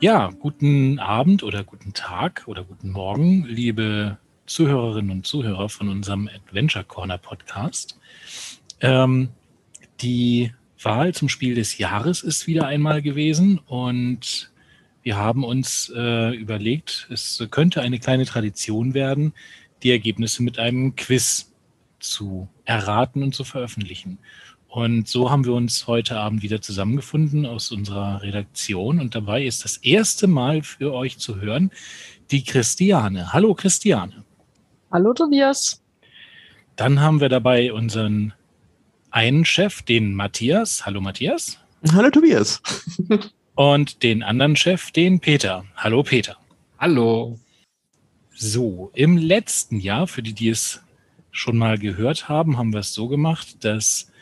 Ja, guten Abend oder guten Tag oder guten Morgen, liebe Zuhörerinnen und Zuhörer von unserem Adventure Corner Podcast. Ähm, die Wahl zum Spiel des Jahres ist wieder einmal gewesen und wir haben uns äh, überlegt, es könnte eine kleine Tradition werden, die Ergebnisse mit einem Quiz zu erraten und zu veröffentlichen. Und so haben wir uns heute Abend wieder zusammengefunden aus unserer Redaktion. Und dabei ist das erste Mal für euch zu hören die Christiane. Hallo Christiane. Hallo Tobias. Dann haben wir dabei unseren einen Chef, den Matthias. Hallo Matthias. Hallo Tobias. Und den anderen Chef, den Peter. Hallo Peter. Hallo. So, im letzten Jahr, für die, die es schon mal gehört haben, haben wir es so gemacht, dass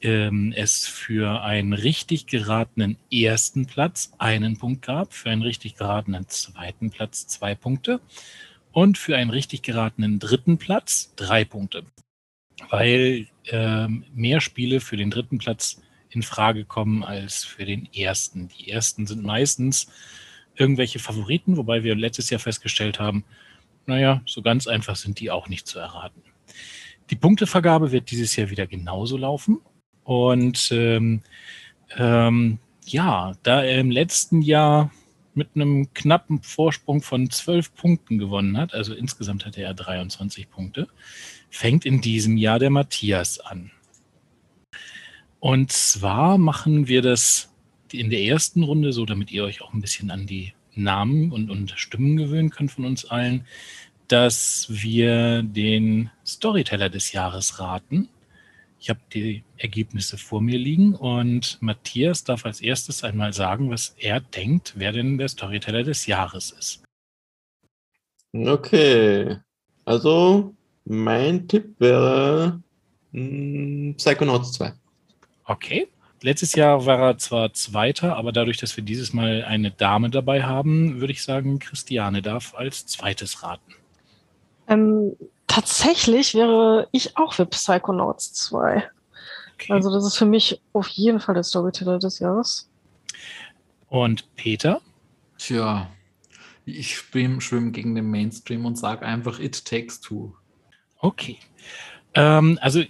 ähm, es für einen richtig geratenen ersten Platz einen Punkt gab, für einen richtig geratenen zweiten Platz zwei Punkte und für einen richtig geratenen dritten Platz drei Punkte. Weil ähm, mehr Spiele für den dritten Platz in Frage kommen als für den ersten. Die ersten sind meistens irgendwelche Favoriten, wobei wir letztes Jahr festgestellt haben, naja, so ganz einfach sind die auch nicht zu erraten. Die Punktevergabe wird dieses Jahr wieder genauso laufen. Und ähm, ähm, ja, da er im letzten Jahr mit einem knappen Vorsprung von 12 Punkten gewonnen hat, also insgesamt hatte er 23 Punkte, fängt in diesem Jahr der Matthias an. Und zwar machen wir das in der ersten Runde so, damit ihr euch auch ein bisschen an die Namen und, und Stimmen gewöhnen könnt von uns allen, dass wir den Storyteller des Jahres raten. Ich habe die Ergebnisse vor mir liegen und Matthias darf als erstes einmal sagen, was er denkt, wer denn der Storyteller des Jahres ist. Okay, also mein Tipp wäre mh, hm, Psychonauts 2. Okay. Letztes Jahr war er zwar Zweiter, aber dadurch, dass wir dieses Mal eine Dame dabei haben, würde ich sagen, Christiane darf als zweites raten. Ähm, tatsächlich wäre ich auch für Psychonauts 2. Okay. Also das ist für mich auf jeden Fall der Storyteller des Jahres. Und Peter? Tja, ich schwimme schwimm gegen den Mainstream und sage einfach It Takes Two. Okay. Ähm, also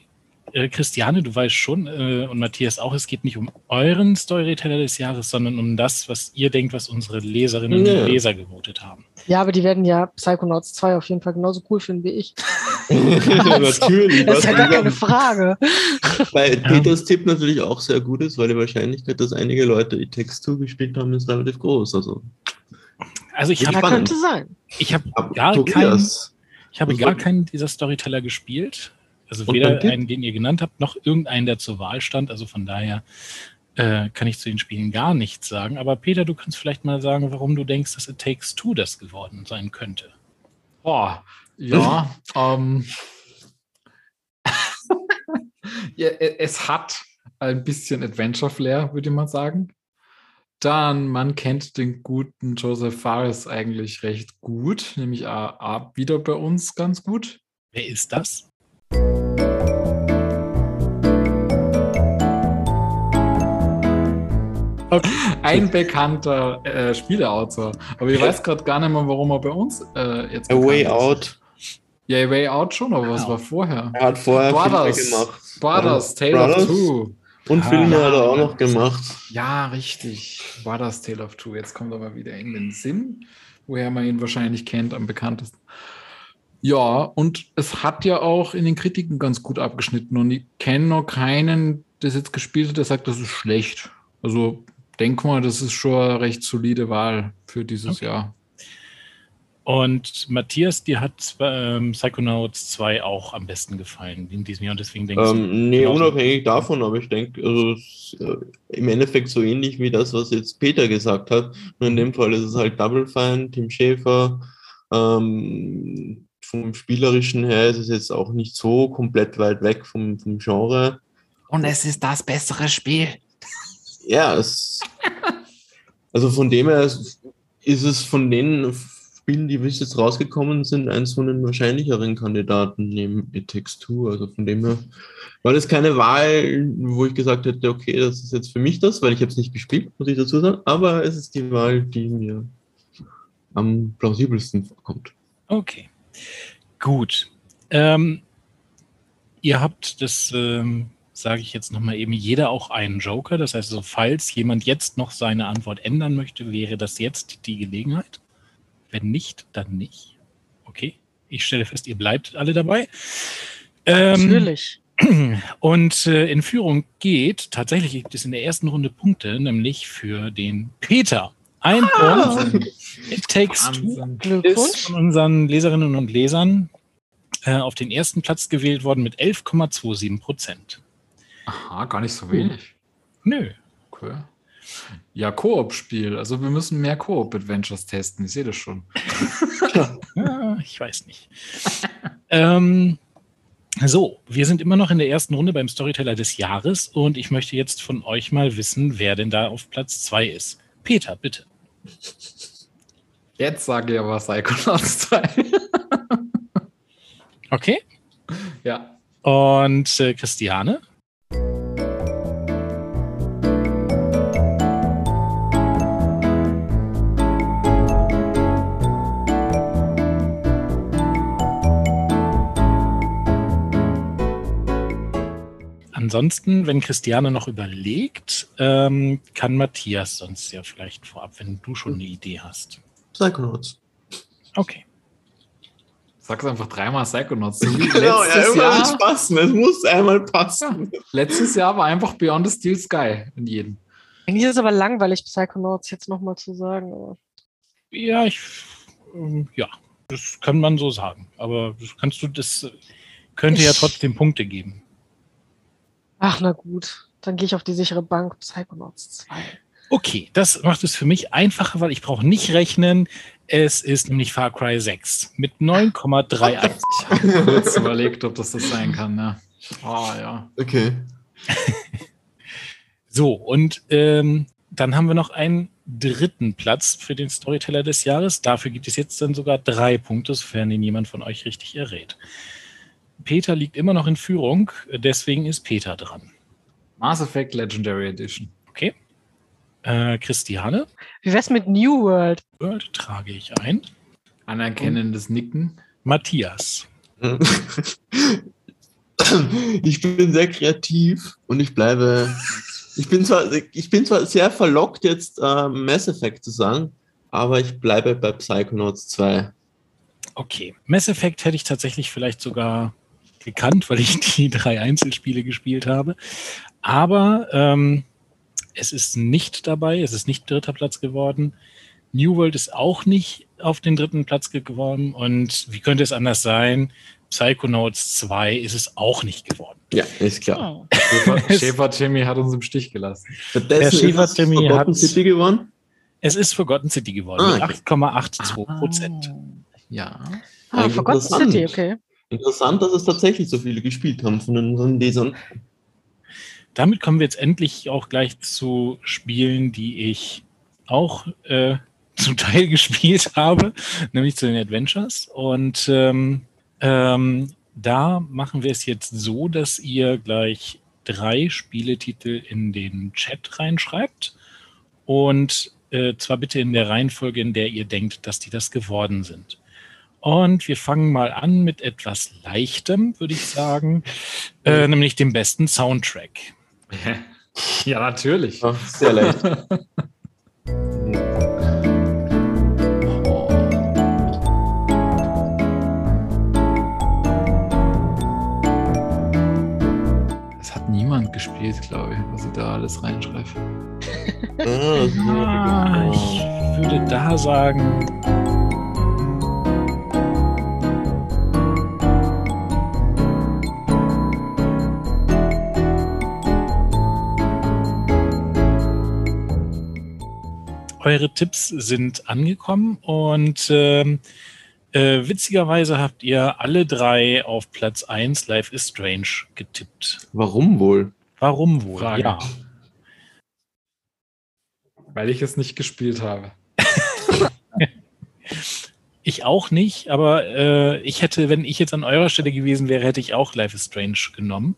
äh, Christiane, du weißt schon äh, und Matthias auch, es geht nicht um euren Storyteller des Jahres, sondern um das, was ihr denkt, was unsere Leserinnen nee. und Leser gewotet haben. Ja, aber die werden ja Psychonauts 2 auf jeden Fall genauso cool finden wie ich. natürlich. Das ist ja gar keine Frage. Weil Peters Tipp natürlich auch sehr gut ist, weil die Wahrscheinlichkeit, dass einige Leute die Text 2 gespielt haben, ist relativ groß. Also, also ich habe könnte sein. Ich habe gar, keinen, ich habe gar keinen dieser Storyteller gespielt. Also weder einen, den ihr genannt habt, noch irgendeinen, der zur Wahl stand. Also von daher äh, kann ich zu den Spielen gar nichts sagen. Aber Peter, du kannst vielleicht mal sagen, warum du denkst, dass It Takes Two das geworden sein könnte. Boah, ja, ähm, ja, es hat ein bisschen Adventure-Flair, würde ich mal sagen. Dann, man kennt den guten Joseph Fares eigentlich recht gut, nämlich A, wieder bei uns ganz gut. Wer ist das? Okay. Ein bekannter äh, Spieleautor. Aber ich weiß gerade gar nicht mehr, warum er bei uns äh, jetzt. A Way ist. Out. Ja, A Way Out schon, aber was war vorher? Er hat vorher Brothers, Filme gemacht. Brothers, Tale Brothers. of Two. Und ah, Filme hat er auch noch gemacht. Ja, richtig. Brothers, Tale of Two. Jetzt kommt aber wieder in den Sinn, woher man ihn wahrscheinlich kennt, am bekanntesten. Ja, und es hat ja auch in den Kritiken ganz gut abgeschnitten. Und ich kenne noch keinen, der es jetzt gespielt hat, der sagt, das ist schlecht. Also denke mal, das ist schon eine recht solide Wahl für dieses okay. Jahr. Und Matthias, dir hat ähm, Psychonauts 2 auch am besten gefallen in diesem Jahr und deswegen denke ich. Ähm, nee, unabhängig davon, aber ich denke, also äh, im Endeffekt so ähnlich wie das, was jetzt Peter gesagt hat. Nur in dem Fall ist es halt Double Fine, Tim Schäfer. Ähm, vom Spielerischen her ist es jetzt auch nicht so komplett weit weg vom, vom Genre. Und es ist das bessere Spiel. Ja, es, also von dem her ist es von den Spielen, die bis jetzt rausgekommen sind, eins von den wahrscheinlicheren Kandidaten neben It Takes Two. Also von dem her war das keine Wahl, wo ich gesagt hätte, okay, das ist jetzt für mich das, weil ich habe es nicht gespielt, muss ich dazu sagen. Aber es ist die Wahl, die mir am plausibelsten vorkommt. Okay. Gut. Ähm, ihr habt das, ähm, sage ich jetzt nochmal eben, jeder auch einen Joker. Das heißt, also, falls jemand jetzt noch seine Antwort ändern möchte, wäre das jetzt die Gelegenheit. Wenn nicht, dann nicht. Okay. Ich stelle fest, ihr bleibt alle dabei. Ähm, Natürlich. Und äh, in Führung geht, tatsächlich gibt es in der ersten Runde Punkte, nämlich für den Peter. Ein Ah. Punkt. It takes two Wahnsinn. ist Glückwunsch. von unseren Leserinnen und Lesern äh, auf den ersten Platz gewählt worden mit 11,27 Prozent. Aha, gar nicht so wenig. Nö. Okay. Ja, Koop-Spiel. Also wir müssen mehr Koop-Adventures testen. Ich sehe das schon. Ja, ich weiß nicht. ähm, so, wir sind immer noch in der ersten Runde beim Storyteller des Jahres und ich möchte jetzt von euch mal wissen, wer denn da auf Platz 2 ist. Peter, bitte. Jetzt sage ich aber Psychonauts 2. Okay. ja. Und äh, Christiane? Ansonsten, wenn Christiane noch überlegt, ähm, kann Matthias sonst ja vielleicht vorab, wenn du schon eine Idee hast. Psychonauts. Okay. Sag's einfach dreimal Psychonauts. So Genau, ja, letztes, irgendwann muss passen. Es muss einmal passen. letztes Jahr war einfach Beyond the Steel Sky in jedem. Eigentlich ist es aber langweilig, Psychonauts jetzt nochmal zu sagen. Aber Ja, ich, ähm, ja, das kann man so sagen. Aber das kannst du, das könnte ja Ich- trotzdem Punkte geben. Ach, na gut. Dann gehe ich auf die sichere Bank. Psychonauts 2. Okay, das macht es für mich einfacher, weil ich brauche nicht rechnen. Es ist nämlich Far Cry 6 mit 9,31. Ich habe kurz überlegt, ob das das sein kann. Ja. Oh, ja. Okay. So, und ähm, dann haben wir noch einen dritten Platz für den Storyteller des Jahres. Dafür gibt es jetzt dann sogar drei Punkte, sofern ihn jemand von euch richtig errät. Peter liegt immer noch in Führung, deswegen ist Peter dran. Mass Effect Legendary Edition. Okay. Äh, Christiane, Wie wär's mit New World? World trage ich ein. Anerkennendes Nicken. Matthias. Ich bin sehr kreativ und ich bleibe. Ich bin zwar, ich bin zwar sehr verlockt, jetzt äh, Mass Effect zu sagen, aber ich bleibe bei Psychonauts 2. Okay. Mass Effect hätte ich tatsächlich vielleicht sogar gekannt, weil ich die drei Einzelspiele gespielt habe. Aber ähm, es ist nicht dabei, es ist nicht dritter Platz geworden. New World ist auch nicht auf den dritten Platz geworden. Und wie könnte es anders sein? Psychonauts 2 ist es auch nicht geworden. Ja, ist klar. Oh. Schäfer, Schäfer Timmy hat uns im Stich gelassen. Stattdessen Schäfer ist Timmy Forgotten hat's- City gewonnen. Es ist Forgotten City geworden Ah, okay. 8,82 Prozent. Ja. Ah, Forgotten. City, okay. Interessant, dass es tatsächlich so viele gespielt haben von unseren Lesern. Damit kommen wir jetzt endlich auch gleich zu Spielen, die ich auch äh, zum Teil gespielt habe, nämlich zu den Adventures. Und ähm, ähm, da machen wir es jetzt so, dass ihr gleich drei Spieletitel in den Chat reinschreibt. Und äh, zwar bitte in der Reihenfolge, in der ihr denkt, dass die das geworden sind. Und wir fangen mal an mit etwas Leichtem, würde ich sagen, äh, nämlich dem besten Soundtrack. Ja, natürlich. Ja, sehr leicht. Oh. Es hat niemand gespielt, glaube ich, was ich da alles reinschreibe. Das ist Ah, ich würde da sagen, eure Tipps sind angekommen und ähm, äh, witzigerweise habt ihr alle drei auf Platz 1 Life is Strange getippt. Warum wohl? Warum wohl? Frage. Ja. Weil ich es nicht gespielt habe. Ich auch nicht, aber äh, ich hätte, wenn ich jetzt an eurer Stelle gewesen wäre, hätte ich auch Life is Strange genommen.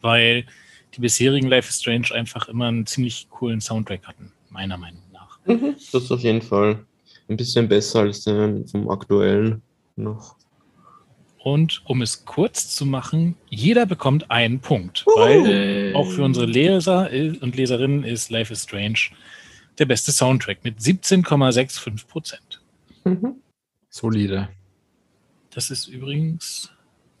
Weil die bisherigen Life is Strange einfach immer einen ziemlich coolen Soundtrack hatten, meiner Meinung nach. Mhm. Das ist auf jeden Fall ein bisschen besser als den vom aktuellen noch. Und um es kurz zu machen, jeder bekommt einen Punkt, weil auch für unsere Leser und Leserinnen ist Life is Strange der beste Soundtrack mit 17,65 Prozent. Mhm. Solide. Das ist übrigens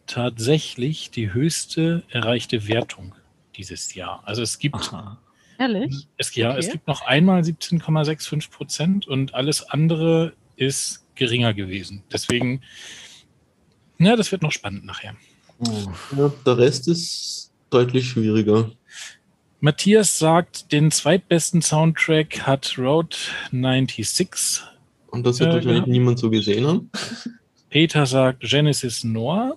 tatsächlich die höchste erreichte Wertung dieses Jahr. Also es gibt, Aha. Ehrlich? es, ja, Okay. es gibt noch einmal 17,65 Prozent und alles andere ist geringer gewesen. Deswegen, ja, das wird noch spannend nachher. Ja, der Rest ist deutlich schwieriger. Matthias sagt, den zweitbesten Soundtrack hat Road 96. Und das wird Äh, wahrscheinlich genau. niemand so gesehen haben. Peter sagt Genesis Noir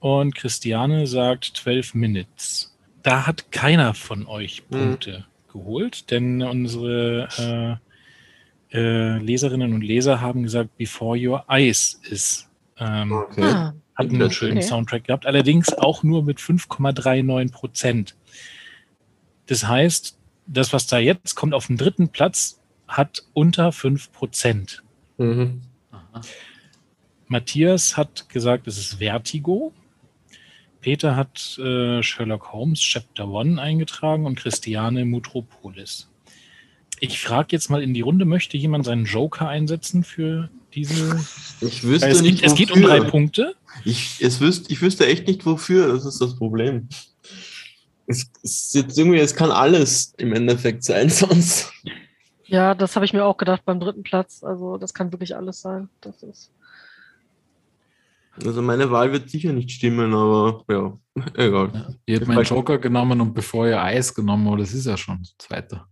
und Christiane sagt 12 Minutes. Da hat keiner von euch Hm. Punkte geholt, denn unsere äh, äh, Leserinnen und Leser haben gesagt, Before Your Eyes ist. Ähm, Okay. Ah, hat einen schönen Okay. Soundtrack gehabt, allerdings auch nur mit 5,39 Prozent. Das heißt, das, was da jetzt kommt auf den dritten Platz, hat unter 5 Prozent. Mhm. Matthias hat gesagt, es ist Vertigo. Peter hat äh, Sherlock Holmes Chapter 1 eingetragen und Christiane Mutropolis. Ich frage jetzt mal in die Runde, möchte jemand seinen Joker einsetzen für diese? Ich wüsste es, nicht, geht, es geht um drei Punkte. Ich, es wüsste, ich wüsste echt nicht wofür, das ist das Problem. Es, es, ist jetzt irgendwie, es kann alles im Endeffekt sein, sonst. ja, das habe ich mir auch gedacht beim dritten Platz. Also das kann wirklich alles sein. Das ist. Also meine Wahl wird sicher nicht stimmen, aber ja, egal. Ja, ihr habt meinen Joker genommen und bevor ihr Eis genommen, aber das ist ja schon das zweite.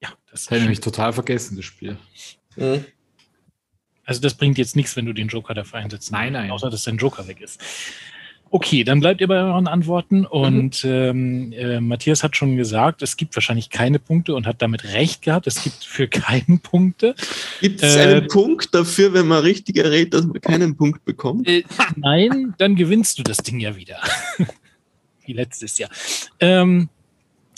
Ja, das Das hätte ich nämlich total vergessen, das Spiel. Mhm. Also das bringt jetzt nichts, wenn du den Joker dafür einsetzt. Nein, nein. Außer, dass dein Joker weg ist. Okay, dann bleibt ihr bei euren Antworten. Und ähm, äh, Matthias hat schon gesagt, es gibt wahrscheinlich keine Punkte und hat damit recht gehabt. Es gibt für keinen Punkte. Gibt es Äh, einen Punkt dafür, wenn man richtig errät, dass man keinen Punkt bekommt? Äh, nein, dann gewinnst du das Ding ja wieder. Wie letztes Jahr. Ähm,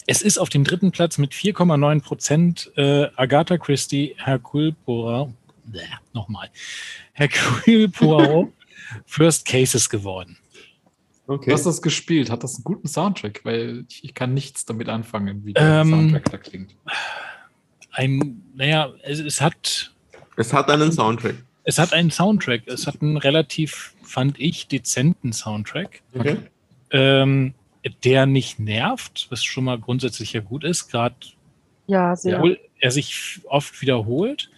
es ist auf dem dritten Platz mit 4,9 Prozent äh, Agatha Christie, Hercule Poirot, nochmal, Hercule Poirot First Cases geworden. Okay. Du hast das gespielt, hat das einen guten Soundtrack, weil ich, ich kann nichts damit anfangen, wie der Ähm, Soundtrack da klingt. Ein, naja, es, es hat Es hat einen Soundtrack. Es hat einen Soundtrack. Es hat einen relativ, fand ich, dezenten Soundtrack, Okay. ähm, der nicht nervt, was schon mal grundsätzlich ja gut ist, gerade Ja, sehr. obwohl er sich oft wiederholt,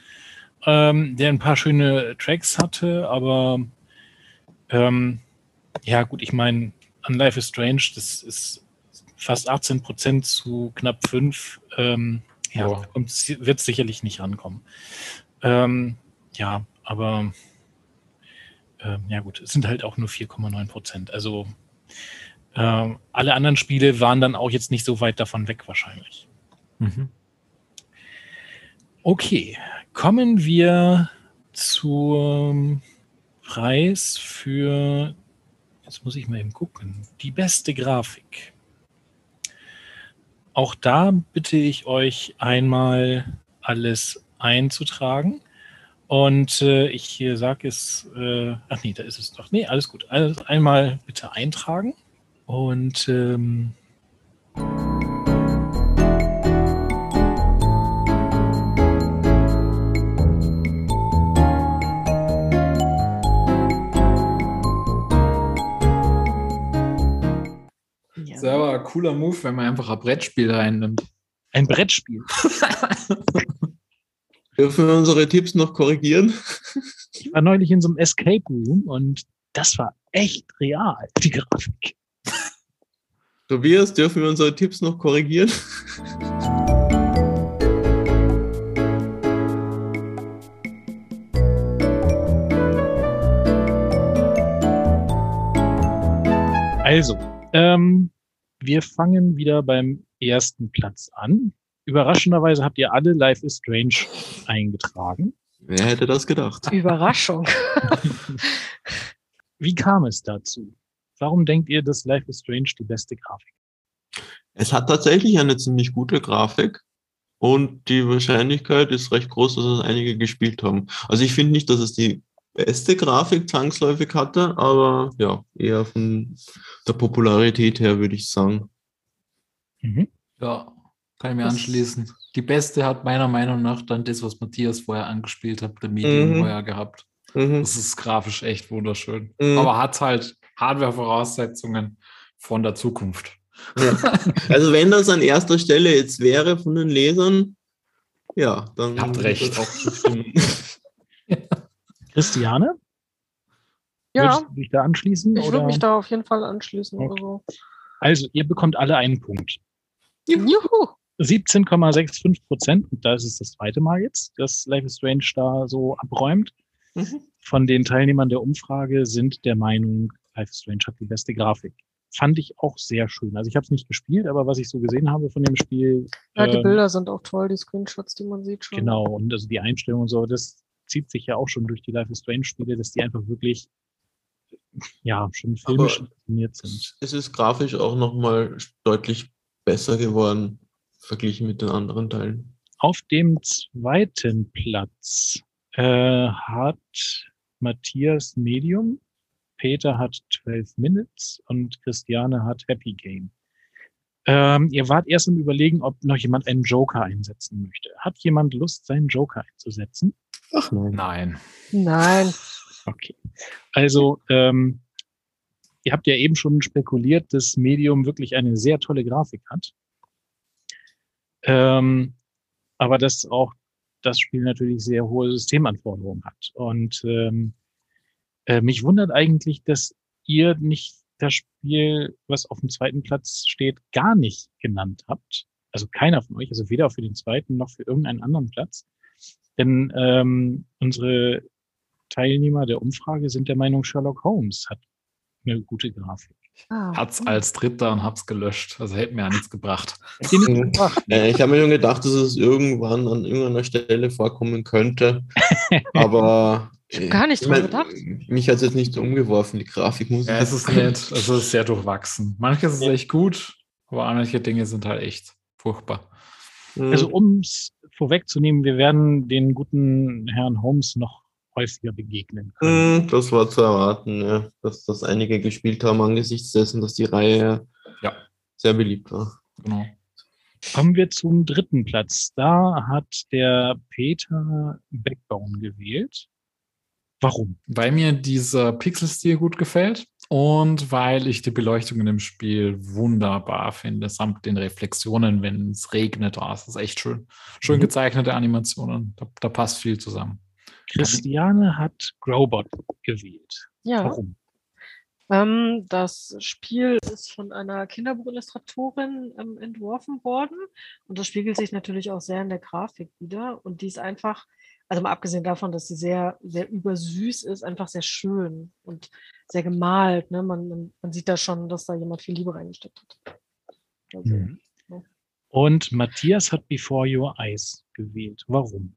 ähm, der ein paar schöne Tracks hatte, aber ähm, ja gut, ich meine, an Life is Strange, das ist fast 18 Prozent zu knapp 5. Ähm, ja, Boah. wird sicherlich nicht rankommen. Ähm, ja, aber ähm, ja gut, es sind halt auch nur 4,9 Prozent. Also ähm, alle anderen Spiele waren dann auch jetzt nicht so weit davon weg wahrscheinlich. Mhm. Okay, kommen wir zum Preis für, jetzt muss ich mal eben gucken, die beste Grafik. Auch da bitte ich euch einmal alles einzutragen. Und äh, ich sage es, äh, ach nee, da ist es doch. Nee, alles gut. Also einmal bitte eintragen. Und ähm, Cooler Move, wenn man einfach ein Brettspiel reinnimmt. ein Brettspiel. Dürfen wir unsere Tipps noch korrigieren? Ich war neulich in so einem Escape Room und das war echt real, die Grafik. Tobias, dürfen wir unsere Tipps noch korrigieren? Also, ähm, wir fangen wieder beim ersten Platz an. Überraschenderweise habt ihr alle Life is Strange eingetragen. Wer hätte das gedacht? Überraschung. Wie kam es dazu? Warum denkt ihr, dass Life is Strange die beste Grafik? Es hat tatsächlich eine ziemlich gute Grafik und die Wahrscheinlichkeit ist recht groß, dass es einige gespielt haben. Also ich finde nicht, dass es die beste Grafik zwangsläufig hatte, aber ja, eher von der Popularität her würde ich sagen. Mhm. Ja, kann ich mir Das- anschließen. Die beste hat meiner Meinung nach dann das, was Matthias vorher angespielt hat, der Medium Mhm. vorher gehabt. Mhm. Das ist grafisch echt wunderschön. Mhm. Aber hat halt Hardware-Voraussetzungen von der Zukunft. Ja. Also wenn das an erster Stelle jetzt wäre von den Lesern, ja, dann Habt würde ich recht. das auch zustimmen. Christiane, Ja, würdest du dich da anschließen? ich würde mich da auf jeden Fall anschließen. Okay. Also. Also, ihr bekommt alle einen Punkt. Juhu! 17,65 Prozent, und da ist es das zweite Mal jetzt, dass Life is Strange da so abräumt. Mhm. Von den Teilnehmern der Umfrage sind der Meinung, Life is Strange hat die beste Grafik. Fand ich auch sehr schön. Also ich habe es nicht gespielt, aber was ich so gesehen habe von dem Spiel, Ja, die ähm, Bilder sind auch toll, die Screenshots, die man sieht schon. genau, und also die Einstellung und so, das zieht sich ja auch schon durch die Life is Strange Spiele, dass die einfach wirklich, ja, schon filmisch inszeniert sind. Es ist grafisch auch nochmal deutlich besser geworden, verglichen mit den anderen Teilen. Auf dem zweiten Platz äh, hat Matthias Medium, Peter hat 12 Minutes und Christiane hat Happy Game. Ähm, ihr wart erst im Überlegen, ob noch jemand einen Joker einsetzen möchte. Hat jemand Lust, seinen Joker einzusetzen? Ach nein. Nein. Nein. Okay. Also, ähm, ihr habt ja eben schon spekuliert, dass Medium wirklich eine sehr tolle Grafik hat. Ähm, aber dass auch das Spiel natürlich sehr hohe Systemanforderungen hat. Und ähm, äh, mich wundert eigentlich, dass ihr nicht das Spiel, was auf dem zweiten Platz steht, gar nicht genannt habt. Also keiner von euch, also weder für den zweiten noch für irgendeinen anderen Platz. Denn ähm, unsere Teilnehmer der Umfrage sind der Meinung, Sherlock Holmes hat eine gute Grafik. Ah. Hat's als Dritter und hab's gelöscht. Also hätte mir ja nichts gebracht. Äh, ich habe mir schon gedacht, dass es irgendwann an irgendeiner Stelle vorkommen könnte, aber Ich gar nicht ich dran gedacht. Mich hat es jetzt nicht so umgeworfen, die Grafik muss Ja, es ist nett. Es ist sehr durchwachsen. Manches ist echt gut, aber manche Dinge sind halt echt furchtbar. Mhm. Also um es vorwegzunehmen, wir werden den guten Herrn Holmes noch häufiger begegnen können. Mm, Das war zu erwarten, ja, dass das einige gespielt haben angesichts dessen, dass die Reihe Ja. sehr beliebt war. Genau. Kommen wir zum dritten Platz. Da hat der Peter Backbone gewählt. Warum? Weil mir dieser Pixelstil gut gefällt und weil ich die Beleuchtung in dem Spiel wunderbar finde, samt den Reflexionen, wenn es regnet. Oh, das ist echt schön. Schön Mhm. gezeichnete Animationen. Da, da passt viel zusammen. Christiane hat Growbot gewählt. Ja. Warum? Ähm, das Spiel ist von einer Kinderbuchillustratorin ähm, entworfen worden und das spiegelt sich natürlich auch sehr in der Grafik wieder. Und die ist einfach, also mal abgesehen davon, dass sie sehr, sehr übersüß ist, einfach sehr schön und sehr gemalt. Ne? Man, man, sieht da schon, dass da jemand viel Liebe reingesteckt hat. Also, Mhm. Und Matthias hat Before Your Eyes gewählt. Warum?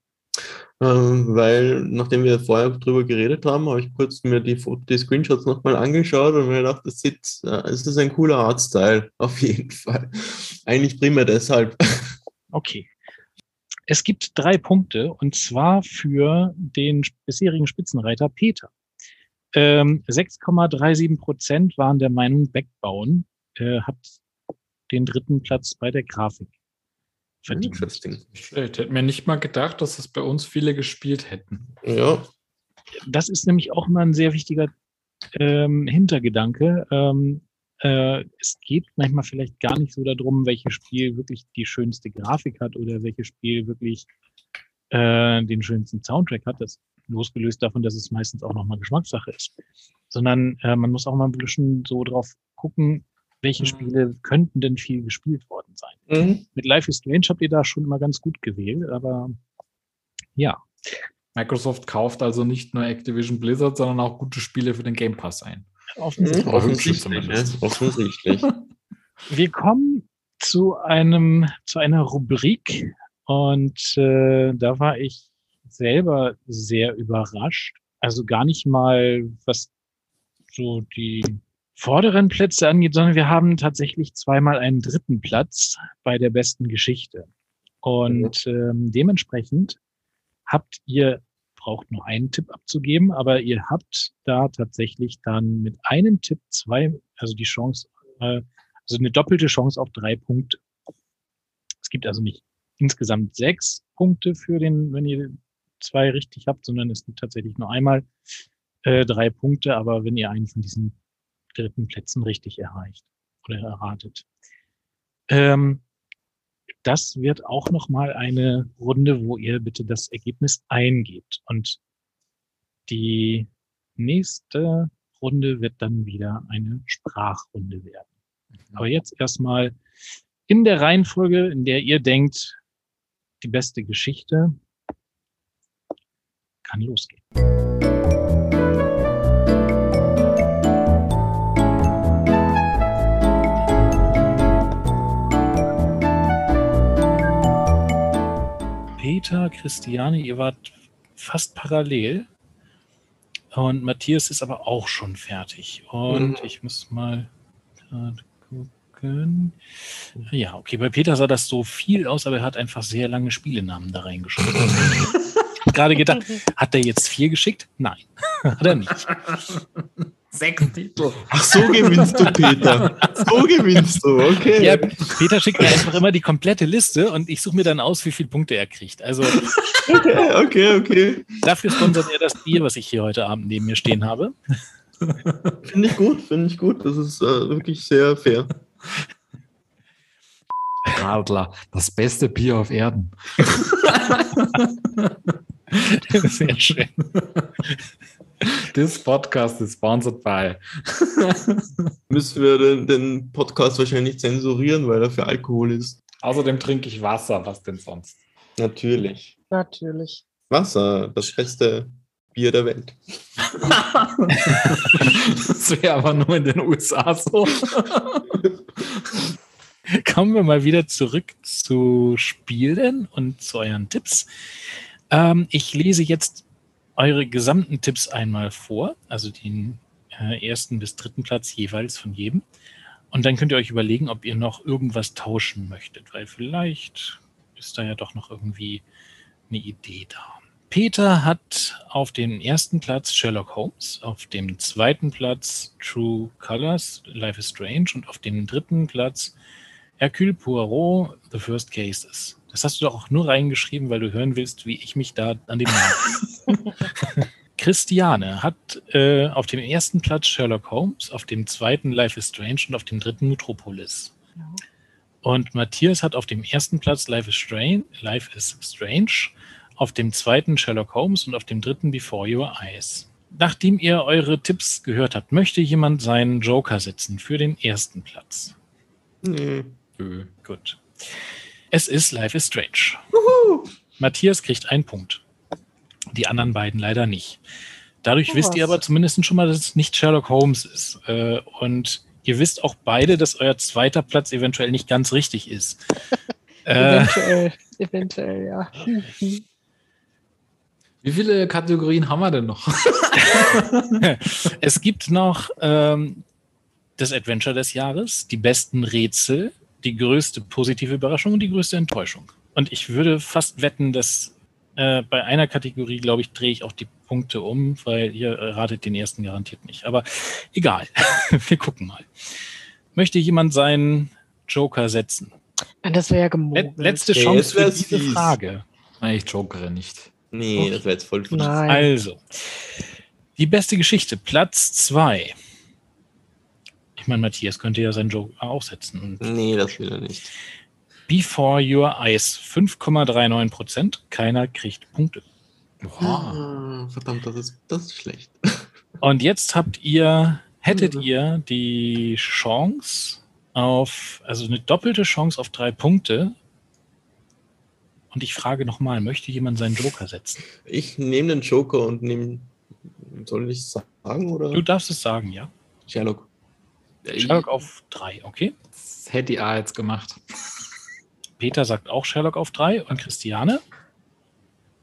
Ähm, weil, nachdem wir vorher drüber geredet haben, habe ich kurz mir die, die Screenshots nochmal angeschaut und mir gedacht, das sieht, äh, es ist ein cooler Artstyle, auf jeden Fall. Eigentlich primär deshalb. Okay. Es gibt drei Punkte und zwar für den bisherigen Spitzenreiter Peter. Ähm, 6,37 Prozent waren der Meinung, Backbone äh, hat den dritten Platz bei der Grafik. Interesting. Ich hätte mir nicht mal gedacht, dass es bei uns viele gespielt hätten. Ja, Das ist nämlich auch immer ein sehr wichtiger ähm, Hintergedanke. Ähm, äh, es geht manchmal vielleicht gar nicht so darum, welches Spiel wirklich die schönste Grafik hat oder welches Spiel wirklich äh, den schönsten Soundtrack hat. Das losgelöst davon, dass es meistens auch nochmal Geschmackssache ist. Sondern äh, man muss auch mal ein bisschen so drauf gucken, welche Mhm. Spiele könnten denn viel gespielt worden sein. mhm. Mit Life is Strange habt ihr da schon immer ganz gut gewählt, aber ja, Microsoft kauft also nicht nur Activision Blizzard, sondern auch gute Spiele für den Game Pass ein. offensichtlich. Mhm. Offensichtlich. Ja, offensichtlich. Wir kommen zu einem, zu einer Rubrik und äh, da war ich selber sehr überrascht. Also gar nicht mal, was so die vorderen Plätze angeht, sondern wir haben tatsächlich zweimal einen dritten Platz bei der besten Geschichte. Und ähm, dementsprechend habt ihr, braucht nur einen Tipp abzugeben, aber ihr habt da tatsächlich dann mit einem Tipp zwei, also die Chance, äh, also eine doppelte Chance auf drei Punkte. Es gibt also nicht insgesamt sechs Punkte für den, wenn ihr zwei richtig habt, sondern es gibt tatsächlich nur einmal äh, drei Punkte, aber wenn ihr einen von diesen dritten Plätzen richtig erreicht oder erratet. Ähm, das wird auch nochmal eine Runde, wo ihr bitte das Ergebnis eingebt. Und die nächste Runde wird dann wieder eine Sprachrunde werden. Aber jetzt erstmal in der Reihenfolge, in der ihr denkt, die beste Geschichte kann losgehen. Peter, Christiane, ihr wart fast parallel. Und Matthias ist aber auch schon fertig. Und Mhm. ich muss mal gucken. Ja, okay, bei Peter sah das so viel aus, aber er hat einfach sehr lange Spielenamen da reingeschrieben. Gerade gedacht, hat er jetzt vier geschickt? Nein, hat er nicht. Sechs Titel. Ach, so gewinnst du, Peter. So gewinnst du, okay. Ja, Peter schickt mir einfach immer die komplette Liste und ich suche mir dann aus, wie viele Punkte er kriegt. Also Okay, okay, okay. dafür sponsert er das Bier, was ich hier heute Abend neben mir stehen habe. Finde ich gut, finde ich gut. Das ist äh, wirklich sehr fair. Radler, das beste Bier auf Erden. Sehr schön. This podcast is sponsored by. Müssen wir den, den Podcast wahrscheinlich zensurieren, weil er für Alkohol ist. Außerdem trinke ich Wasser, was denn sonst? Natürlich. Natürlich. Wasser, das beste Bier der Welt. Das wäre aber nur in den USA so. Kommen wir mal wieder zurück zu Spielen und zu euren Tipps. Ähm, ich lese jetzt eure gesamten Tipps einmal vor, also den äh, ersten bis dritten Platz jeweils von jedem. Und dann könnt ihr euch überlegen, ob ihr noch irgendwas tauschen möchtet, weil vielleicht ist da ja doch noch irgendwie eine Idee da. Peter hat auf dem ersten Platz Sherlock Holmes, auf dem zweiten Platz True Colors, Life is Strange und auf dem dritten Platz Hercule Poirot, The First Cases. Das hast du doch auch nur reingeschrieben, weil du hören willst, wie ich mich da an dem Namen. Christiane hat äh, auf dem ersten Platz Sherlock Holmes, auf dem zweiten Life is Strange und auf dem dritten Metropolis. Ja. Und Matthias hat auf dem ersten Platz Life is Strange, Life is Strange, auf dem zweiten Sherlock Holmes und auf dem dritten Before Your Eyes. Nachdem ihr eure Tipps gehört habt, möchte jemand seinen Joker setzen für den ersten Platz. Nee. Ö. Gut. Es ist Life is Strange. Matthias kriegt einen Punkt. Die anderen beiden leider nicht. Dadurch Oh, wisst ihr aber zumindest schon mal, dass es nicht Sherlock Holmes ist. Äh, Und ihr wisst auch beide, dass euer zweiter Platz eventuell nicht ganz richtig ist. äh, Eventuell. Eventuell, ja. Wie viele Kategorien haben wir denn noch? es gibt noch ähm, das Adventure des Jahres, die besten Rätsel, die größte positive Überraschung und die größte Enttäuschung. Und ich würde fast wetten, dass äh, bei einer Kategorie, glaube ich, drehe ich auch die Punkte um, weil ihr äh, ratet den ersten garantiert nicht. Aber egal, wir gucken mal. Möchte jemand seinen Joker setzen? Das wäre ja gemogelt. letzte Ja, Chance jetzt für diese fies. Frage. Nein, ich jokere nicht. Nee, das wäre jetzt voll fies. Nein. Also, die beste Geschichte, Platz zwei. Ich meine, Matthias könnte ja seinen Joker auch setzen. Und Nee, das will er nicht. Before Your Eyes, 5,39 Prozent. Keiner kriegt Punkte. Ah, verdammt, das ist, das ist schlecht. Und jetzt habt ihr, hättet Mhm. ihr die Chance auf, also eine doppelte Chance auf drei Punkte. Und ich frage nochmal, möchte jemand seinen Joker setzen? Ich nehme den Joker und nehme, soll ich sagen oder? Du darfst es sagen, ja. Sherlock. Sherlock auf drei, okay. Das hätte ich auch jetzt gemacht. Peter sagt auch Sherlock auf drei und Christiane.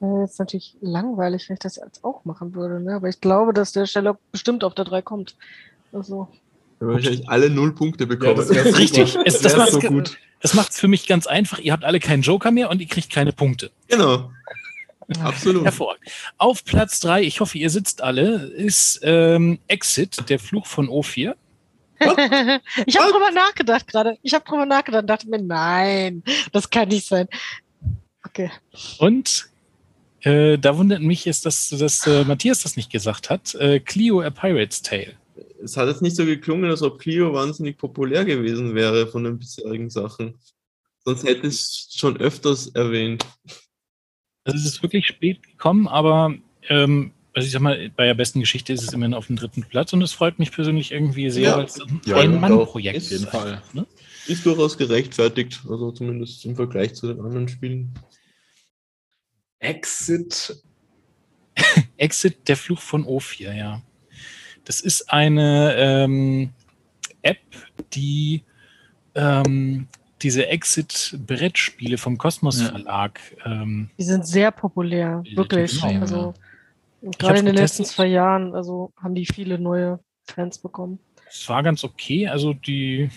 Wäre jetzt natürlich langweilig, wenn ich das jetzt auch machen würde, ne? Aber ich glaube, dass der Sherlock bestimmt auf der 3 kommt. Also, Wir haben wahrscheinlich alle null Punkte bekommen. das wär super. Richtig. Es, das Das macht so gut. Das macht es für mich ganz einfach. Ihr habt alle keinen Joker mehr und ihr kriegt keine Punkte. genau. Absolut. Hervorragend. Auf Platz 3, ich hoffe, ihr sitzt alle, ist ähm, Exit, der Fluch von O4. Ich habe Was? drüber nachgedacht gerade. Ich habe drüber nachgedacht und dachte mir, nein, das kann nicht sein. Okay. Und äh, da wundert mich, ist, dass, dass äh, Matthias das nicht gesagt hat. Äh, Clio, A Pirate's Tale. Es hat jetzt nicht so geklungen, als ob Clio wahnsinnig populär gewesen wäre von den bisherigen Sachen. Sonst hätte ich es schon öfters erwähnt. Also es ist wirklich spät gekommen, aber ähm, also ich sag mal, bei der besten Geschichte ist es immerhin auf dem dritten Platz und es freut mich persönlich irgendwie sehr, Ja. weil es ein Ja, Ein-Mann-Projekt auf ist. jeden Fall. Ne? Ist durchaus gerechtfertigt, also zumindest im Vergleich zu den anderen Spielen. Exit. Exit, der Fluch von O4, ja. Das ist eine ähm, App, die ähm, diese Exit-Brettspiele vom Kosmos. Verlag ähm, Die sind sehr populär, wirklich. Genau, also hab's gerade in den letzten zwei Jahren, also haben die viele neue Fans bekommen. Es war ganz okay. Also die,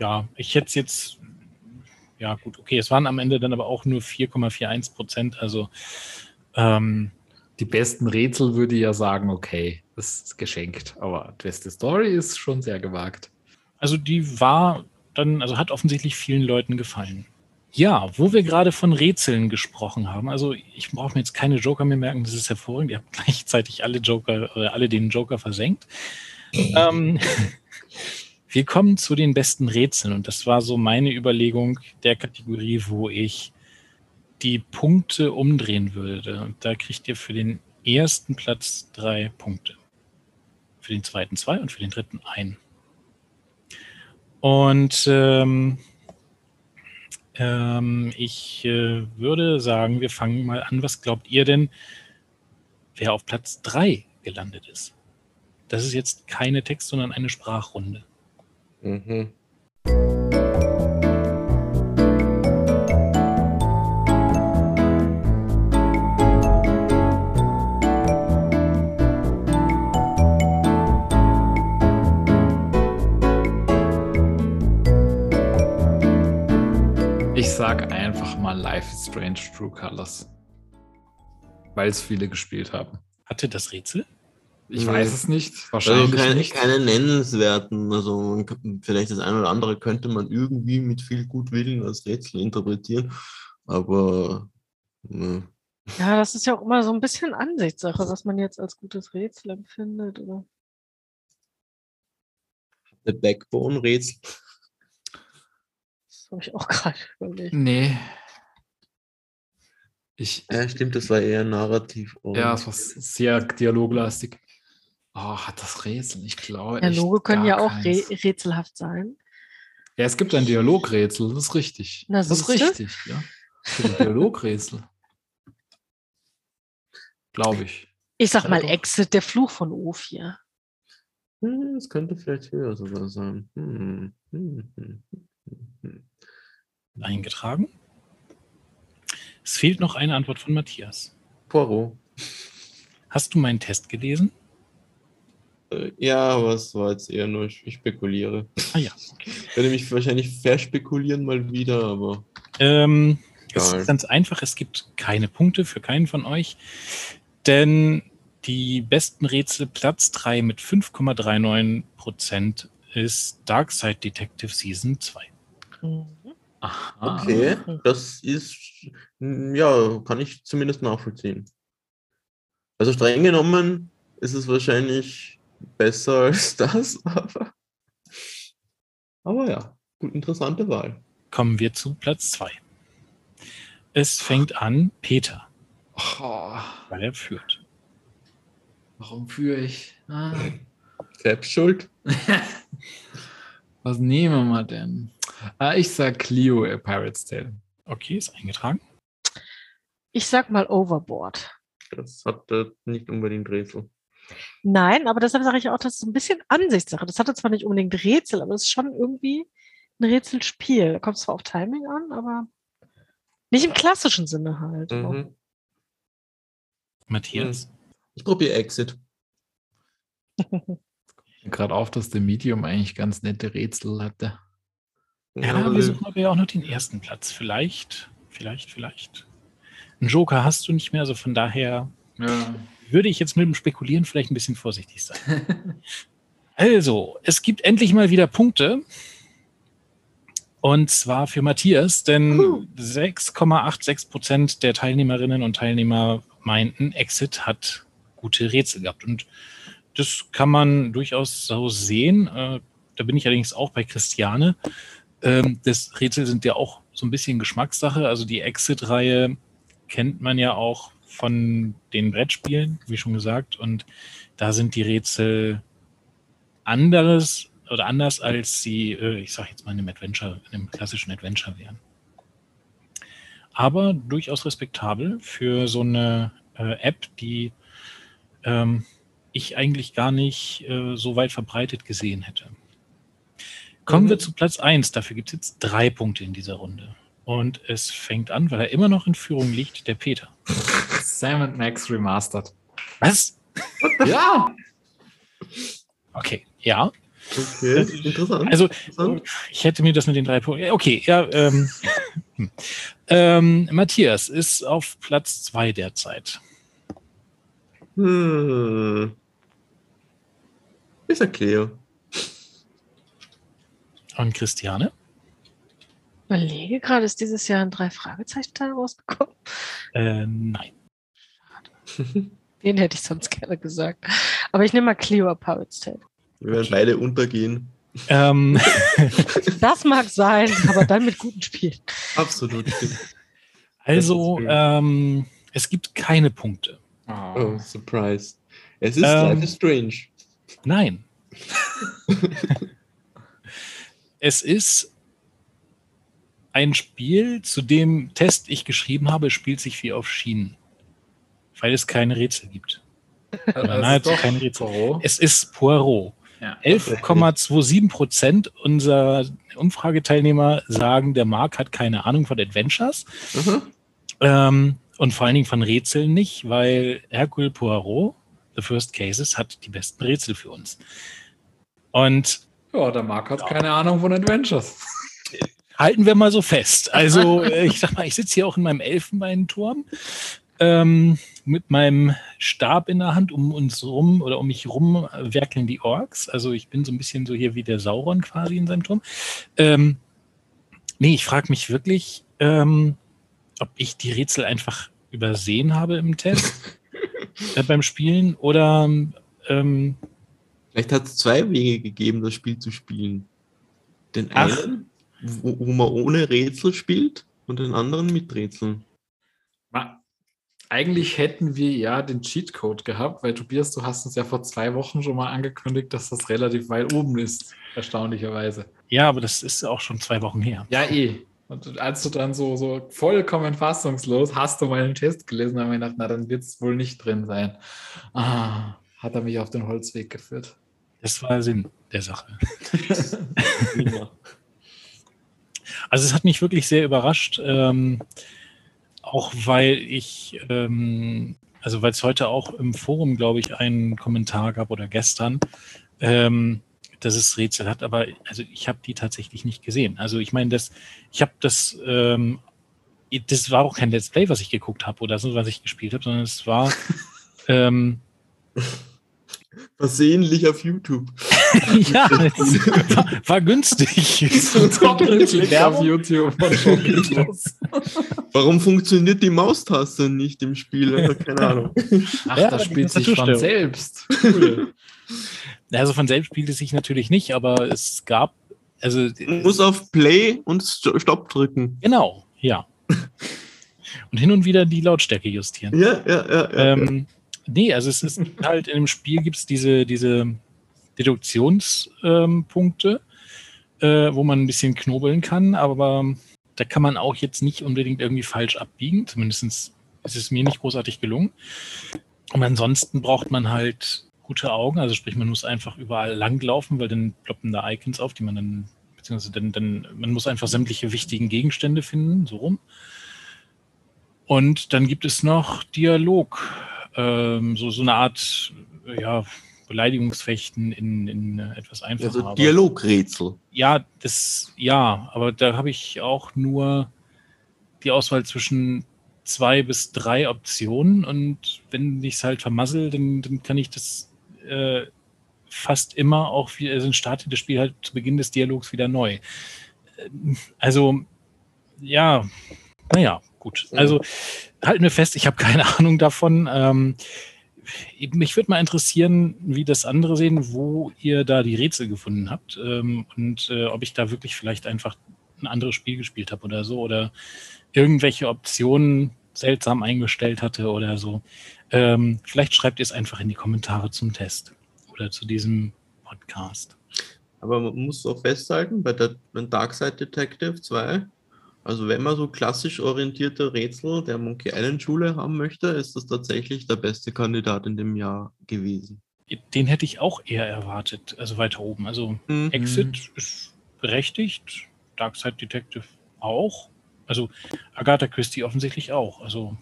ja, ich hätte es jetzt, ja gut, okay, es waren am Ende dann aber auch nur 4,41 Prozent. Also ähm, Die besten Rätsel würde ich ja sagen, okay, das ist geschenkt. Aber die beste Story ist schon sehr gewagt. Also die war dann, also hat offensichtlich vielen Leuten gefallen. Ja, wo wir gerade von Rätseln gesprochen haben, also ich brauche mir jetzt keine Joker mehr merken, das ist hervorragend. Ihr habt gleichzeitig alle Joker oder alle den Joker versenkt. ähm, wir kommen zu den besten Rätseln und das war so meine Überlegung der Kategorie, wo ich die Punkte umdrehen würde. Und da kriegt ihr für den ersten Platz drei Punkte. Für den zweiten zwei und für den dritten ein. Und ähm, ähm, ich äh, würde sagen, wir fangen mal an. Was glaubt ihr denn, wer auf Platz 3 gelandet ist? Das ist jetzt keine Text, sondern eine Sprachrunde. Mhm. Sag einfach mal Life is Strange True Colors. Weil es viele gespielt haben. Hatte das Rätsel? Ich Nee. weiß es nicht. Also Wahrscheinlich keine, nicht. keine nennenswerten. Also vielleicht das eine oder andere könnte man irgendwie mit viel Gutwillen als Rätsel interpretieren. Aber ne. Ja, das ist ja auch immer so ein bisschen Ansichtssache, was man jetzt als gutes Rätsel empfindet. Oder? der Backbone-Rätsel. Das habe ich auch gerade überlegt. Nee. Ich, Ja, stimmt, das war eher narrativ. ja, es war sehr dialoglastig. Oh, hat das Rätsel? Ich glaube. Dialoge können ja auch rä rätselhaft sein. Ja, es gibt ein Dialogrätsel, das ist richtig. Na, das ist richtig, ja. Es gibt ein Dialogrätsel. Glaube ich. Ich sag Ja, mal doch. Exit, der Fluch von O4. Hm, Das könnte vielleicht höher sogar sein. Hm, hm, hm, hm, hm. Eingetragen. Es fehlt noch eine Antwort von Matthias. Poirot. Hast du meinen Test gelesen? Äh, Ja, aber es war jetzt eher nur, ich spekuliere. Ah ja. Ich werde mich wahrscheinlich verspekulieren mal wieder, aber Ähm, es ist ganz einfach, es gibt keine Punkte für keinen von euch, denn die besten Rätsel Platz 3 mit 5,39 Prozent ist Darkside Detective Season 2. Mhm. Aha. okay, das ist, hm, ja, kann ich zumindest nachvollziehen. Also streng genommen ist es wahrscheinlich besser als das, aber, aber ja, gut, interessante Wahl. Kommen wir zu Platz 2. Es fängt an Peter, Oh, weil er führt. warum führe ich? Ah. Selbst schuld. Was nehmen wir denn? Ah, ich sag Clio, A Pirate's Tale. Okay, ist eingetragen. Ich sag mal Overboard. Das hat äh, nicht unbedingt Rätsel. Nein, aber deshalb sage ich auch, das ist ein bisschen Ansichtssache. Das hatte zwar nicht unbedingt Rätsel, aber es ist schon irgendwie ein Rätselspiel. Da kommt es zwar auf Timing an, aber nicht im klassischen Sinne halt. Mhm. Matthias? Ich probiere Exit. Gerade auf, dass der Medium eigentlich ganz nette Rätsel hatte. Ja, wir suchen aber ja auch noch den ersten Platz. Vielleicht, vielleicht, vielleicht. Einen Joker hast du nicht mehr, also von daher Ja. würde ich jetzt mit dem Spekulieren vielleicht ein bisschen vorsichtig sein. Also, es gibt endlich mal wieder Punkte. Und zwar für Matthias, denn Juhu. 6,86 Prozent der Teilnehmerinnen und Teilnehmer meinten, Exit hat gute Rätsel gehabt. Und das kann man durchaus so sehen. Äh, Da bin ich allerdings auch bei Christiane. Ähm, Das Rätsel sind ja auch so ein bisschen Geschmackssache. Also die Exit-Reihe kennt man ja auch von den Brettspielen, wie schon gesagt. Und da sind die Rätsel anderes oder anders als sie, äh, ich sage jetzt mal, in einem Adventure, in einem klassischen Adventure wären. Aber durchaus respektabel für so eine äh, App, die ähm, ich eigentlich gar nicht äh, so weit verbreitet gesehen hätte. Kommen Mhm. wir zu Platz 1. Dafür gibt es jetzt drei Punkte in dieser Runde. Und es fängt an, weil er immer noch in Führung liegt, der Peter. Sam Max Remastered. Was? Ja! Okay, ja. Okay, interessant. Also interessant. Ich hätte mir das mit den drei Punkten. ja, Okay, ja. Ähm, hm. ähm, Matthias ist auf Platz zwei derzeit. Hm. Ich sag Cleo. Und Christiane? Überlege gerade, ist dieses Jahr ein Drei-Fragezeichen-Teil rausgekommen? Äh, nein. Den hätte ich sonst gerne gesagt. Aber ich nehme mal Cleo Pirates Tale. Wir werden beide untergehen. Ähm, Das mag sein, aber dann mit guten Spielen. Absolut. also, ähm, es gibt keine Punkte. Oh, surprise. Es ist Ähm. Life is Strange. Nein. es ist ein Spiel, zu dem Test ich geschrieben habe, es spielt sich wie auf Schienen. Weil es keine Rätsel gibt. Nahezu kein Rätsel. Poirot. Es ist Poirot. Ja. 11,27 Prozent unserer Umfrageteilnehmer sagen, der Marc hat keine Ahnung von Adventures. Aha. Ähm, und vor allen Dingen von Rätseln nicht, weil Hercule Poirot, The First Cases, hat die besten Rätsel für uns. Und Ja, der Marc hat keine Ahnung von Adventures. halten wir mal so fest. Also, äh, ich sag mal, ich sitze hier auch in meinem Elfenbeinturm ähm, mit meinem Stab in der Hand, um uns rum oder um mich rum werkeln die Orks. Also, ich bin so ein bisschen so hier wie der Sauron quasi in seinem Turm. Ähm, nee, ich frage mich wirklich, ähm, ob ich die Rätsel einfach übersehen habe im Test äh, beim Spielen oder ähm, Vielleicht hat es zwei Wege gegeben, das Spiel zu spielen. Den Ach. einen, wo, wo man ohne Rätsel spielt und den anderen mit Rätseln. Eigentlich hätten wir ja den Cheatcode gehabt, weil Tobias, du hast uns ja vor zwei Wochen schon mal angekündigt, dass das relativ weit oben ist, erstaunlicherweise. ja, aber das ist auch schon zwei Wochen her. Ja, eh. Und als du dann so, so vollkommen fassungslos hast du meinen Test gelesen, habe ich gedacht, na, dann wird es wohl nicht drin sein. Ah, hat er mich auf den Holzweg geführt. Das war Sinn der Sache. Also es hat mich wirklich sehr überrascht, ähm, auch weil ich, ähm, also weil es heute auch im Forum, glaube ich, einen Kommentar gab oder gestern, ähm, dass es Rätsel hat, aber also ich habe die tatsächlich nicht gesehen. Also ich meine, das, ich habe das, ähm, das war auch kein Let's Play, was ich geguckt habe oder so, was ich gespielt habe, sondern es war ähm, Versehentlich auf YouTube. ja, war, war günstig. Doppelklick auf. YouTube. Warum funktioniert die Maustaste nicht im Spiel? Also, Keine Ahnung. Ach, Ja, das spielt sich von selbst. Cool. Also von selbst spielt es sich natürlich nicht, aber es gab, also Man muss auf Play und Sto- Stopp drücken. genau, ja. Und hin und wieder die Lautstärke justieren. Ja, ja, ja. ja. Ähm, nee, also es ist halt in dem Spiel gibt es diese, diese Deduktionspunkte, ähm, äh, wo man ein bisschen knobeln kann, aber da kann man auch jetzt nicht unbedingt irgendwie falsch abbiegen. Zumindest ist es mir nicht großartig gelungen. Und ansonsten braucht man halt gute Augen, also sprich, man muss einfach überall langlaufen, weil dann ploppen da Icons auf, die man dann, beziehungsweise dann, dann, man muss einfach sämtliche wichtigen Gegenstände finden, so rum. Und dann gibt es noch Dialog. Ähm, so, so eine Art ja, Beleidigungsfechten in, in etwas einfacher. Also Dialogrätsel. Ja, das, ja, aber da habe ich auch nur die Auswahl zwischen zwei bis drei Optionen und wenn ich es halt vermassel, dann, dann kann ich das äh, fast immer auch, wie, also dann startet das Spiel halt zu Beginn des Dialogs wieder neu. Ähm, Also, ja, naja, gut. Ja. Also halten wir fest, ich habe keine Ahnung davon. Ähm, mich würde mal interessieren, wie das andere sehen, wo ihr da die Rätsel gefunden habt ähm, und äh, ob ich da wirklich vielleicht einfach ein anderes Spiel gespielt habe oder so oder irgendwelche Optionen seltsam eingestellt hatte oder so. Ähm, vielleicht schreibt ihr es einfach in die Kommentare zum Test oder zu diesem Podcast. Aber man muss auch festhalten, bei der bei Darkside Detective 2, also wenn man so klassisch orientierte Rätsel der Monkey Island Schule haben möchte, ist das tatsächlich der beste Kandidat in dem Jahr gewesen. Den hätte ich auch eher erwartet, also weiter oben. Also Mhm. Exit ist berechtigt, Darkside Detective auch. Also Agatha Christie offensichtlich auch. Also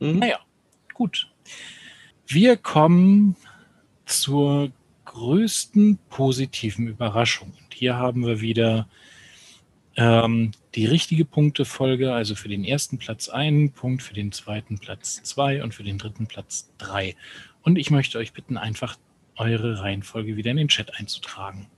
Mhm. Naja, gut. Wir kommen zur größten positiven Überraschung. Und hier haben wir wieder ähm, die richtige Punktefolge, also für den ersten Platz einen Punkt, für den zweiten Platz zwei und für den dritten Platz drei. Und ich möchte euch bitten, einfach eure Reihenfolge wieder in den Chat einzutragen.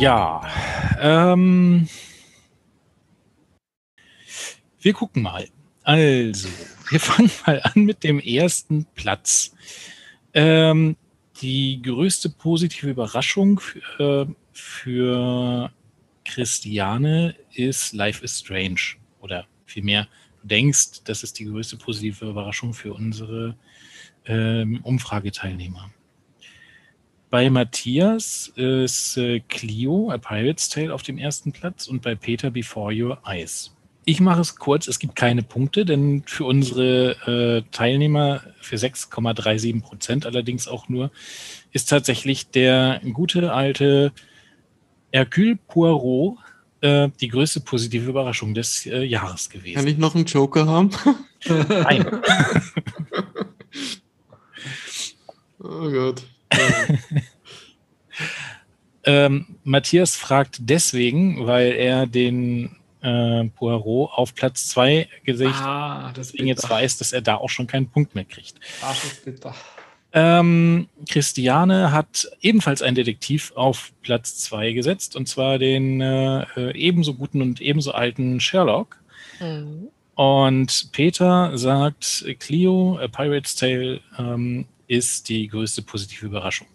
Ja, ähm, wir gucken mal. Also, wir fangen mal an mit dem ersten Platz. Ähm, die größte positive Überraschung für, äh, für Christiane ist Life is Strange. Oder vielmehr, du denkst, das ist die größte positive Überraschung für unsere ähm, Umfrageteilnehmer. Bei Matthias ist äh, Clio, A Pirate's Tale, auf dem ersten Platz und bei Peter Before Your Eyes. Ich mache es kurz, es gibt keine Punkte, denn für unsere äh, Teilnehmer, für 6,37 Prozent allerdings auch nur, ist tatsächlich der gute alte Hercule Poirot äh, die größte positive Überraschung des äh, Jahres Kann gewesen. ich noch einen Joker haben? Nein. Oh Gott. Ähm, Matthias fragt deswegen, weil er den äh, Poirot auf Platz 2 gesehen ah, das deswegen jetzt weiß, dass er da auch schon keinen Punkt mehr kriegt. Ah, das ist bitter. Ähm, Christiane hat ebenfalls einen Detektiv auf Platz 2 gesetzt, und zwar den äh, ebenso guten und ebenso alten Sherlock. Mhm. Und Peter sagt, Clio, A Pirate's Tale ähm, ist die größte positive Überraschung.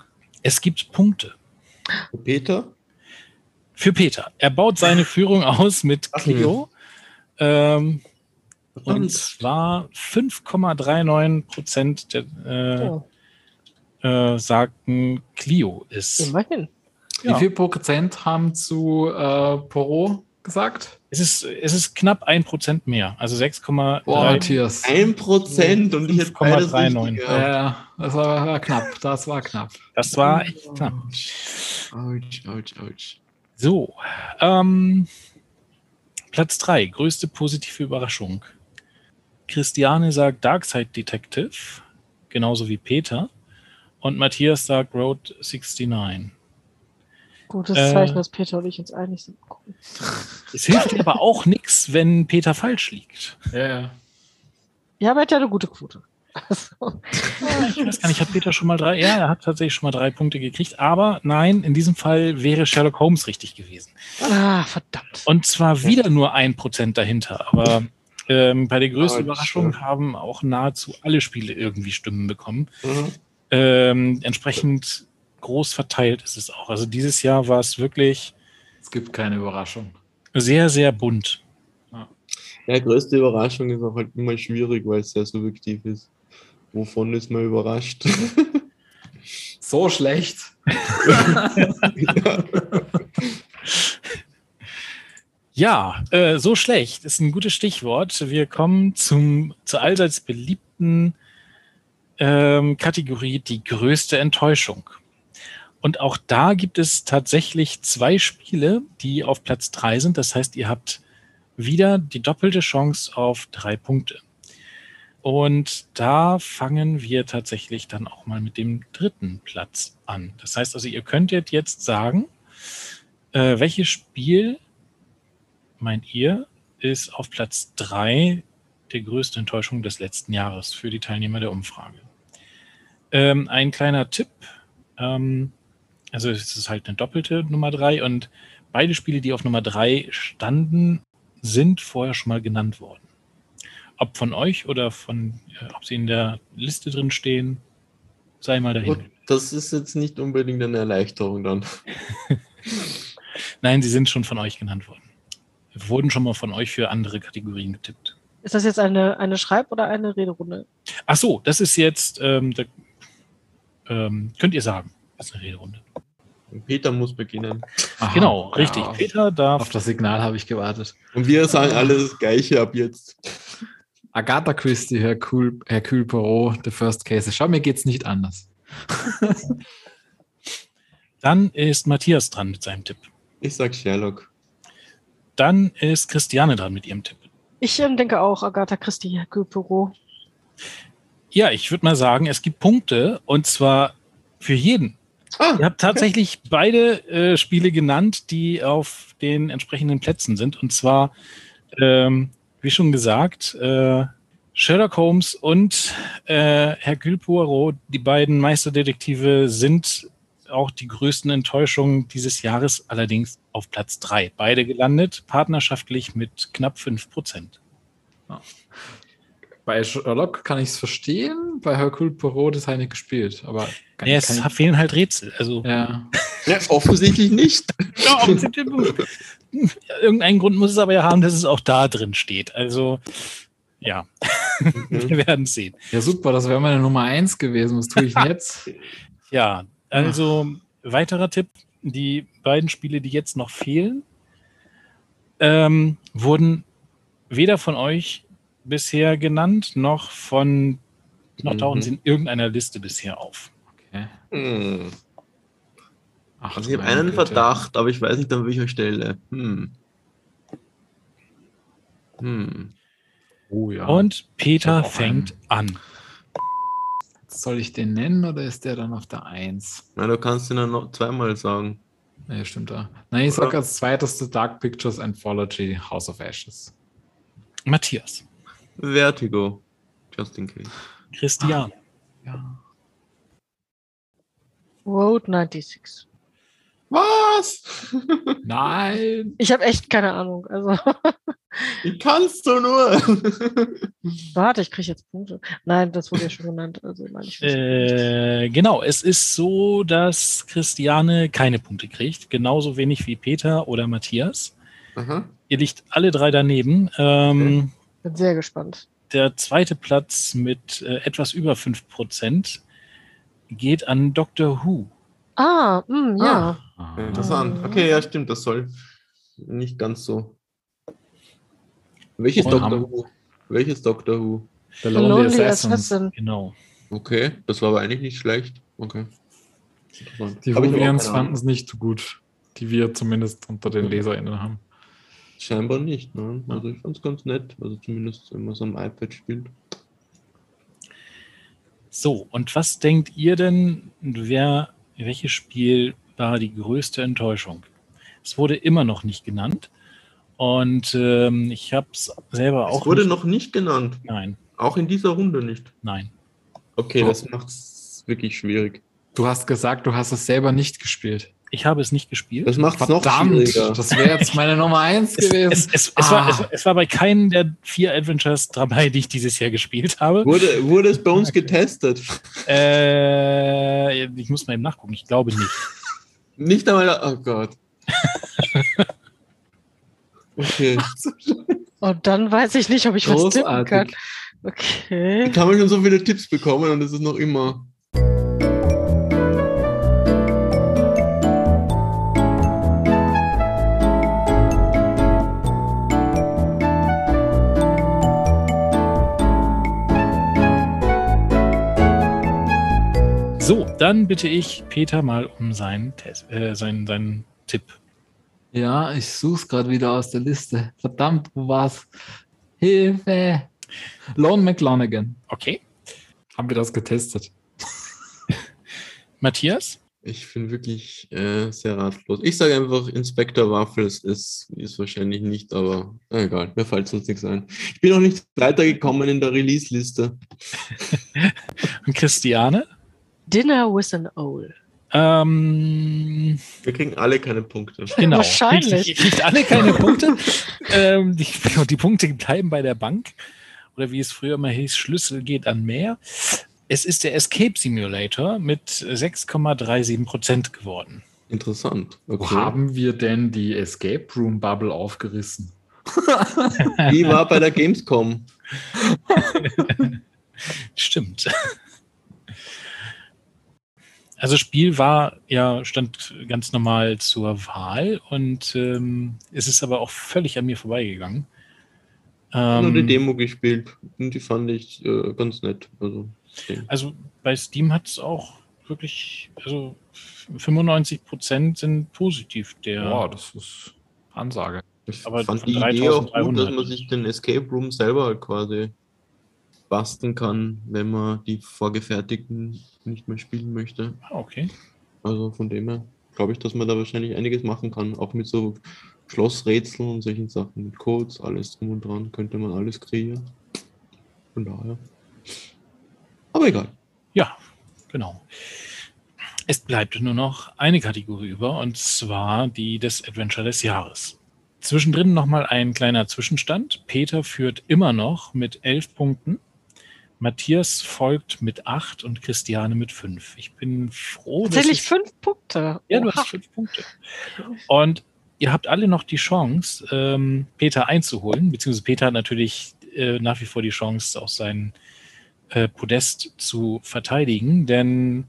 Es gibt Punkte Peter? Für Peter. Er baut seine Führung aus mit Clio. Ähm, und zwar 5,39 Prozent der, äh, Oh, äh, sagten, Clio ist. immerhin. Ja. Wie viel Prozent haben zu äh, Poro gesagt? Es ist, es ist knapp ein Prozent mehr, also 6,3. Boah, Matthias. Ein Prozent und ich hätte beides 5,39. richtig Ja, gehabt. ja, das war, war knapp. Das war knapp. Das war echt knapp. Autsch, autsch, autsch. So, ähm, Platz 3, größte positive Überraschung. Christiane sagt Darkside Detective, genauso wie Peter. Und Matthias sagt Road 69. Gutes Äh. Zeichen, dass Peter und ich uns einig sind. Es hilft dir aber auch nichts, wenn Peter falsch liegt. Ja, ja. Ja, aber er hat ja eine gute Quote. Also, Ich weiß gar nicht, hat Peter schon mal drei? Ja, er hat tatsächlich schon mal drei Punkte gekriegt. Aber nein, in diesem Fall wäre Sherlock Holmes richtig gewesen. ah, verdammt. Und zwar wieder nur ein Prozent dahinter. Aber ähm, bei der größten Überraschung haben auch nahezu alle Spiele irgendwie Stimmen bekommen. Mhm. Ähm, entsprechend groß verteilt ist es auch. Also dieses Jahr war es wirklich Es gibt keine Überraschung. sehr, sehr bunt. Ja, größte Überraschung ist auch halt immer schwierig, weil es sehr subjektiv ist. Wovon ist man überrascht? So schlecht. Ja, äh, so schlecht ist ein gutes Stichwort. Wir kommen zum zu allseits beliebten ähm, Kategorie die größte Enttäuschung. Und auch da gibt es tatsächlich zwei Spiele, die auf Platz drei sind. Das heißt, ihr habt wieder die doppelte Chance auf drei Punkte. Und da fangen wir tatsächlich dann auch mal mit dem dritten Platz an. Das heißt also, ihr könntet jetzt sagen, äh, welches Spiel meint ihr ist auf Platz drei der größte Enttäuschung des letzten Jahres für die Teilnehmer der Umfrage? Ähm, ein kleiner Tipp. Ähm, also es ist halt eine doppelte Nummer drei und beide Spiele, die auf Nummer drei standen, sind vorher schon mal genannt worden. Ob von euch oder von, äh, ob sie in der Liste drin stehen, sei mal dahin. Und das ist jetzt nicht unbedingt eine Erleichterung dann. Nein, sie sind schon von euch genannt worden. Wurden schon mal von euch für andere Kategorien getippt. Ist das jetzt eine, eine Schreib- oder eine Rederunde? Ach so, das ist jetzt, ähm, da, ähm, könnt ihr sagen, das ist eine Rederunde. Peter muss beginnen. Aha, genau, ja, richtig. auf- Peter darf. Auf das Signal habe ich gewartet. Und wir sagen alle das Gleiche ab jetzt. Agatha Christie, Hercule, Hercule Poirot, The First Case. Schau, mir geht's nicht anders. Dann ist Matthias dran mit seinem Tipp. Ich sag Sherlock. Dann ist Christiane dran mit ihrem Tipp. Ich ähm, denke auch Agatha Christie, Hercule Poirot. Ja, ich würde mal sagen, es gibt Punkte und zwar für jeden. Ah, Ihr habt tatsächlich beide äh, Spiele genannt, die auf den entsprechenden Plätzen sind. Und zwar, ähm, wie schon gesagt, äh, Sherlock Holmes und äh, Hercule Poirot, die beiden Meisterdetektive, sind auch die größten Enttäuschungen dieses Jahres, allerdings auf Platz drei. Beide gelandet, partnerschaftlich mit knapp fünf Prozent. Bei Sherlock kann ich es verstehen, bei Hercule Poirot das habe ich nicht gespielt. Aber kann, Ja, kann es ich, fehlen halt Rätsel. Also ja. Ja, offensichtlich nicht. Ja, irgendeinen Grund muss es aber ja haben, dass es auch da drin steht. Also, ja, Mhm. wir werden es sehen. ja, super, das wäre meine Nummer eins gewesen. Was tue ich denn jetzt? Ja, also weiterer Tipp: Die beiden Spiele, die jetzt noch fehlen, ähm, wurden weder von euch bisher genannt, noch von noch Mhm. tauchen sie in irgendeiner Liste bisher auf. Okay. Hm. Ach, Also ich habe einen Güte. Verdacht, aber ich weiß nicht, an welcher Stelle. Hm. Hm. Oh ja. Und Peter fängt an. Soll ich den nennen oder ist der dann auf der Eins? Na, du kannst ihn dann noch zweimal sagen. Nee, stimmt da. Nein, ich sag Oder? als zweites The Dark Pictures Anthology House of Ashes. Matthias, Vertigo. Just in case. Christian, Ja. Road 96. Was? Nein! Ich habe echt keine Ahnung. Also, Wie kannst du nur? warte, ich kriege jetzt Punkte. Nein, das wurde ja schon genannt. Also, nein. Äh, genau, es ist so, dass Christiane keine Punkte kriegt, genauso wenig wie Peter oder Matthias. Aha. Ihr liegt alle drei daneben. Ähm, Bin sehr gespannt. Der zweite Platz mit äh, etwas über 5% geht an Doctor Who. Ah, mh, ja. Ah. Interessant. Okay, ja, stimmt, das soll nicht ganz so. Welches Doctor Who? Welches Doctor Who? The The Lonely, Lonely Assassins. Assassin. Genau. Okay, das war aber eigentlich nicht schlecht. Okay. Die keine fanden es nicht so gut, die wir zumindest unter den LeserInnen haben. Scheinbar nicht, ne? Also ich fand es ganz nett. Also zumindest, wenn man so am iPad spielt. So, und was denkt ihr denn, wer, welches Spiel war die größte Enttäuschung? Es wurde immer noch nicht genannt. Und ähm, ich habe es selber auch. Es wurde nicht, noch nicht genannt. Nein, Auch in dieser Runde nicht. nein. Okay, das macht es wirklich schwierig. Du hast gesagt, du hast es selber nicht gespielt. Ich habe es nicht gespielt. Das macht es noch Verdammt, schwieriger. das wäre jetzt meine Nummer eins es, gewesen. es, es, es, war, Ah. es, es war bei keinem der vier Adventures dabei, die ich dieses Jahr gespielt habe. Wurde, wurde es bei uns Okay. getestet? Äh, ich muss mal eben nachgucken. Ich glaube nicht. Nicht einmal. Oh Gott. Okay. Und dann weiß ich nicht, ob ich was tippen kann. Großartig. Okay. Jetzt haben wir schon so viele Tipps bekommen und es ist noch immer. So, dann bitte ich Peter mal um seinen, Test, äh, seinen, seinen Tipp. Ja, ich suche es gerade wieder aus der Liste. Verdammt, wo war's? Hilfe! Lone McLonaghan. Okay. Haben wir das getestet? Matthias? Ich bin wirklich äh, sehr ratlos. Ich sage einfach, Inspector Waffles ist, ist wahrscheinlich nicht, aber na egal, mir fällt sonst nichts ein. Ich bin noch nicht weitergekommen in der Release-Liste. Und Christiane? Dinner with an Owl. Ähm, Wir kriegen alle keine Punkte. genau. Wahrscheinlich. Ihr kriegt alle keine Punkte. ähm, die, die Punkte bleiben bei der Bank. Oder wie es früher mal hieß, Schlüssel geht an mehr. Es ist der Escape Simulator mit 6,37 Prozent geworden. Interessant. Wo Okay. haben wir denn die Escape Room Bubble aufgerissen? Die war bei der Gamescom. Stimmt. Also Spiel war ja stand ganz normal zur Wahl und ähm, es ist aber auch völlig an mir vorbeigegangen. Ich habe nur die Ähm, Demo gespielt und die fand ich äh, ganz nett. Also, also bei Steam hat es auch wirklich, also 95 Prozent sind positiv. Der, Boah, das ist Ansage. ich aber fand die Idee auch gut, 3300 dass man sich den Escape Room selber quasi basteln kann, wenn man die vorgefertigten nicht mehr spielen möchte. Ah, okay. Also von dem her glaube ich, dass man da wahrscheinlich einiges machen kann. Auch mit so Schlossrätseln und solchen Sachen, mit Codes, alles drum und dran, könnte man alles kreieren. Von daher. Aber egal. Ja, genau. Es bleibt nur noch eine Kategorie über, und zwar die des Adventure des Jahres. Zwischendrin nochmal ein kleiner Zwischenstand. Peter führt immer noch mit elf Punkten. Matthias folgt mit acht und Christiane mit fünf. Ich bin froh, Tatsächlich dass ich, fünf Punkte. Ja, du Oha. hast fünf Punkte. Und ihr habt alle noch die Chance, ähm, Peter einzuholen, beziehungsweise Peter hat natürlich äh, nach wie vor die Chance, auch sein äh, Podest zu verteidigen, denn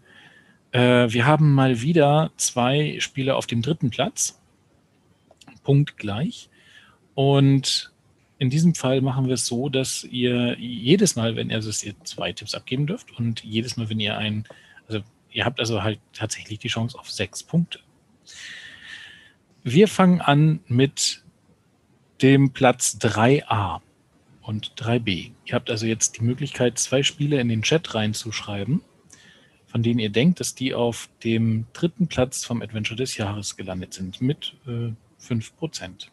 äh, wir haben mal wieder zwei Spiele auf dem dritten Platz, punktgleich. Und in diesem Fall machen wir es so, dass ihr jedes Mal, wenn ihr, also ihr zwei Tipps abgeben dürft und jedes Mal, wenn ihr ein, also ihr habt also halt tatsächlich die Chance auf sechs Punkte. Wir fangen an mit dem Platz 3a und 3b. Ihr habt also jetzt die Möglichkeit, zwei Spiele in den Chat reinzuschreiben, von denen ihr denkt, dass die auf dem dritten Platz vom Adventure des Jahres gelandet sind, mit äh, 5%.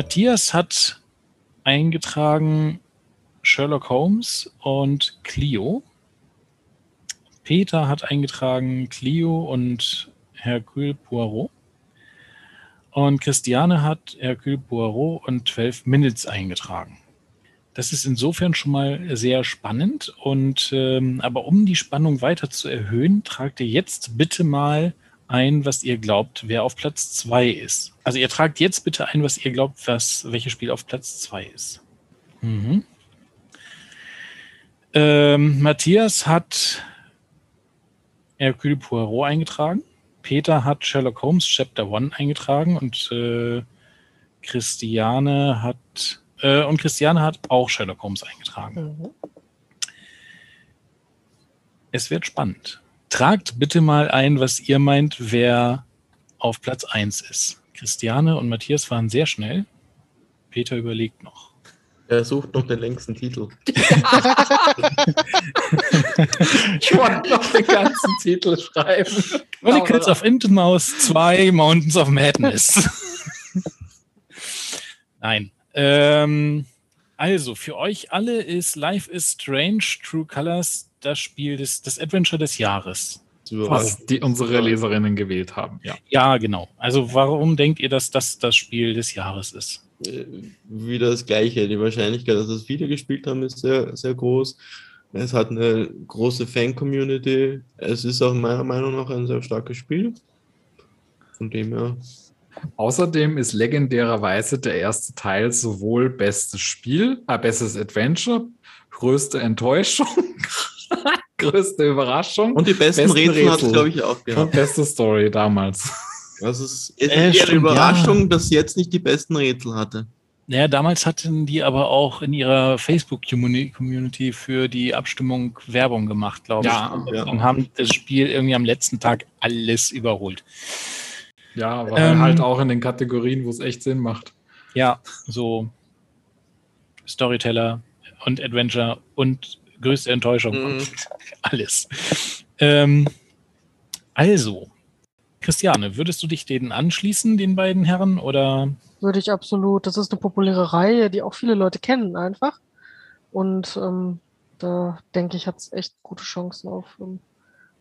Matthias hat eingetragen Sherlock Holmes und Clio. Peter hat eingetragen Clio und Hercule Poirot. Und Christiane hat Hercule Poirot und 12 Minutes eingetragen. Das ist insofern schon mal sehr spannend. Und ähm, aber um die Spannung weiter zu erhöhen, tragt ihr jetzt bitte mal ein, was ihr glaubt, wer auf Platz 2 ist. Also ihr tragt jetzt bitte ein, was ihr glaubt, was, welches Spiel auf Platz 2 ist. Mhm. Ähm, Matthias hat Hercule Poirot eingetragen. Peter hat Sherlock Holmes Chapter 1 eingetragen und äh, Christiane hat äh, und Christiane hat auch Sherlock Holmes eingetragen. Mhm. Es wird spannend. Tragt bitte mal ein, was ihr meint, wer auf Platz 1 ist. Christiane und Matthias waren sehr schnell. Peter überlegt noch. Er sucht noch den längsten Titel. Ich wollte noch den ganzen Titel schreiben. Chronicles of Intimaus 2 Mountains of Madness. Nein. Ähm, also, für euch alle ist Life is Strange True Colors das Spiel des, das Adventure des Jahres. Was die unsere Leserinnen gewählt haben, ja. Ja, genau. Also, warum denkt ihr, dass das das Spiel des Jahres ist? Äh, wieder das Gleiche. Die Wahrscheinlichkeit, dass es viele gespielt haben, ist sehr, sehr groß. Es hat eine große Fan-Community. Es ist auch meiner Meinung nach ein sehr starkes Spiel. Von dem her. Außerdem ist legendärerweise der erste Teil sowohl bestes Spiel, äh, bestes Adventure, größte Enttäuschung, Größte Überraschung. Und die besten, Besten Rätsel hat es, Rätsel. glaube ich, auch Und gehabt. beste Story damals. Das ist, Äh, eher eine Überraschung, ja. dass sie jetzt nicht die besten Rätsel hatte. Naja, damals hatten die aber auch in ihrer Facebook-Community für die Abstimmung Werbung gemacht, glaube Ja, ich. ja. Und haben das Spiel irgendwie am letzten Tag alles überholt. Ja, aber Ähm, halt auch in den Kategorien, wo es echt Sinn macht. Ja, so Storyteller und Adventure und größte Enttäuschung Mhm. und alles. Ähm, also, Christiane, würdest du dich denen anschließen, den beiden Herren, oder? Würde ich absolut. Das ist eine populäre Reihe, die auch viele Leute kennen einfach. Und ähm, da denke ich, hat es echt gute Chancen auf ähm,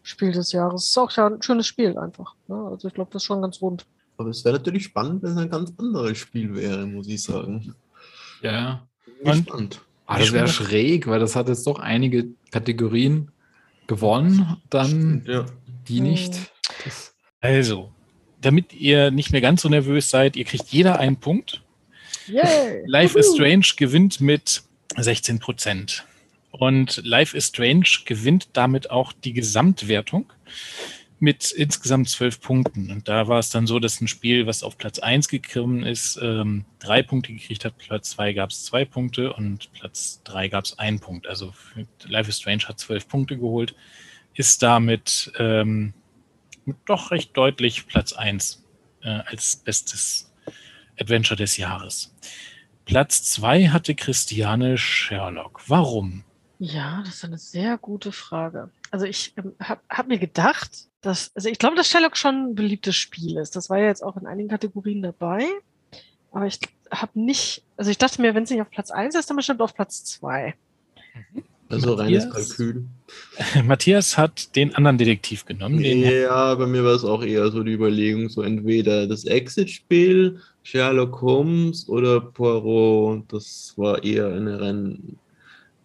Spiel des Jahres. Ist auch ja ein schönes Spiel einfach. Ne? Also ich glaube, das ist schon ganz rund. Aber es wäre natürlich spannend, wenn es ein ganz anderes Spiel wäre, muss ich sagen. Ja. Bin Und- gespannt. Ah, das wäre schräg, weil das hat jetzt doch einige Kategorien gewonnen, dann Ja. die nicht. Das, Also, damit ihr nicht mehr ganz so nervös seid, ihr kriegt jeder einen Punkt. Yay! Life is Wuhu! Strange gewinnt mit 16 Prozent. Und Life is Strange gewinnt damit auch die Gesamtwertung mit insgesamt zwölf Punkten. Und da war es dann so, dass ein Spiel, was auf Platz 1 gekommen ist, ähm, drei Punkte gekriegt hat. Platz 2 gab es zwei Punkte und Platz 3 gab es einen Punkt. Also Life is Strange hat zwölf Punkte geholt, ist damit ähm, doch recht deutlich Platz 1 äh, als bestes Adventure des Jahres. Platz 2 hatte Christiane Sherlock. Warum? Ja, das ist eine sehr gute Frage. Also ich ähm, habe hab mir gedacht, dass, also ich glaube, dass Sherlock schon ein beliebtes Spiel ist. Das war ja jetzt auch in einigen Kategorien dabei. Aber ich habe nicht, also ich dachte mir, wenn es nicht auf Platz 1 ist, dann bestimmt auf Platz 2. Also reines Matthias? Kalkül. Matthias hat den anderen Detektiv genommen. Den Ja, bei mir war es auch eher so die Überlegung, so entweder das Exit-Spiel, Sherlock Holmes oder Poirot. Das war eher eine rein,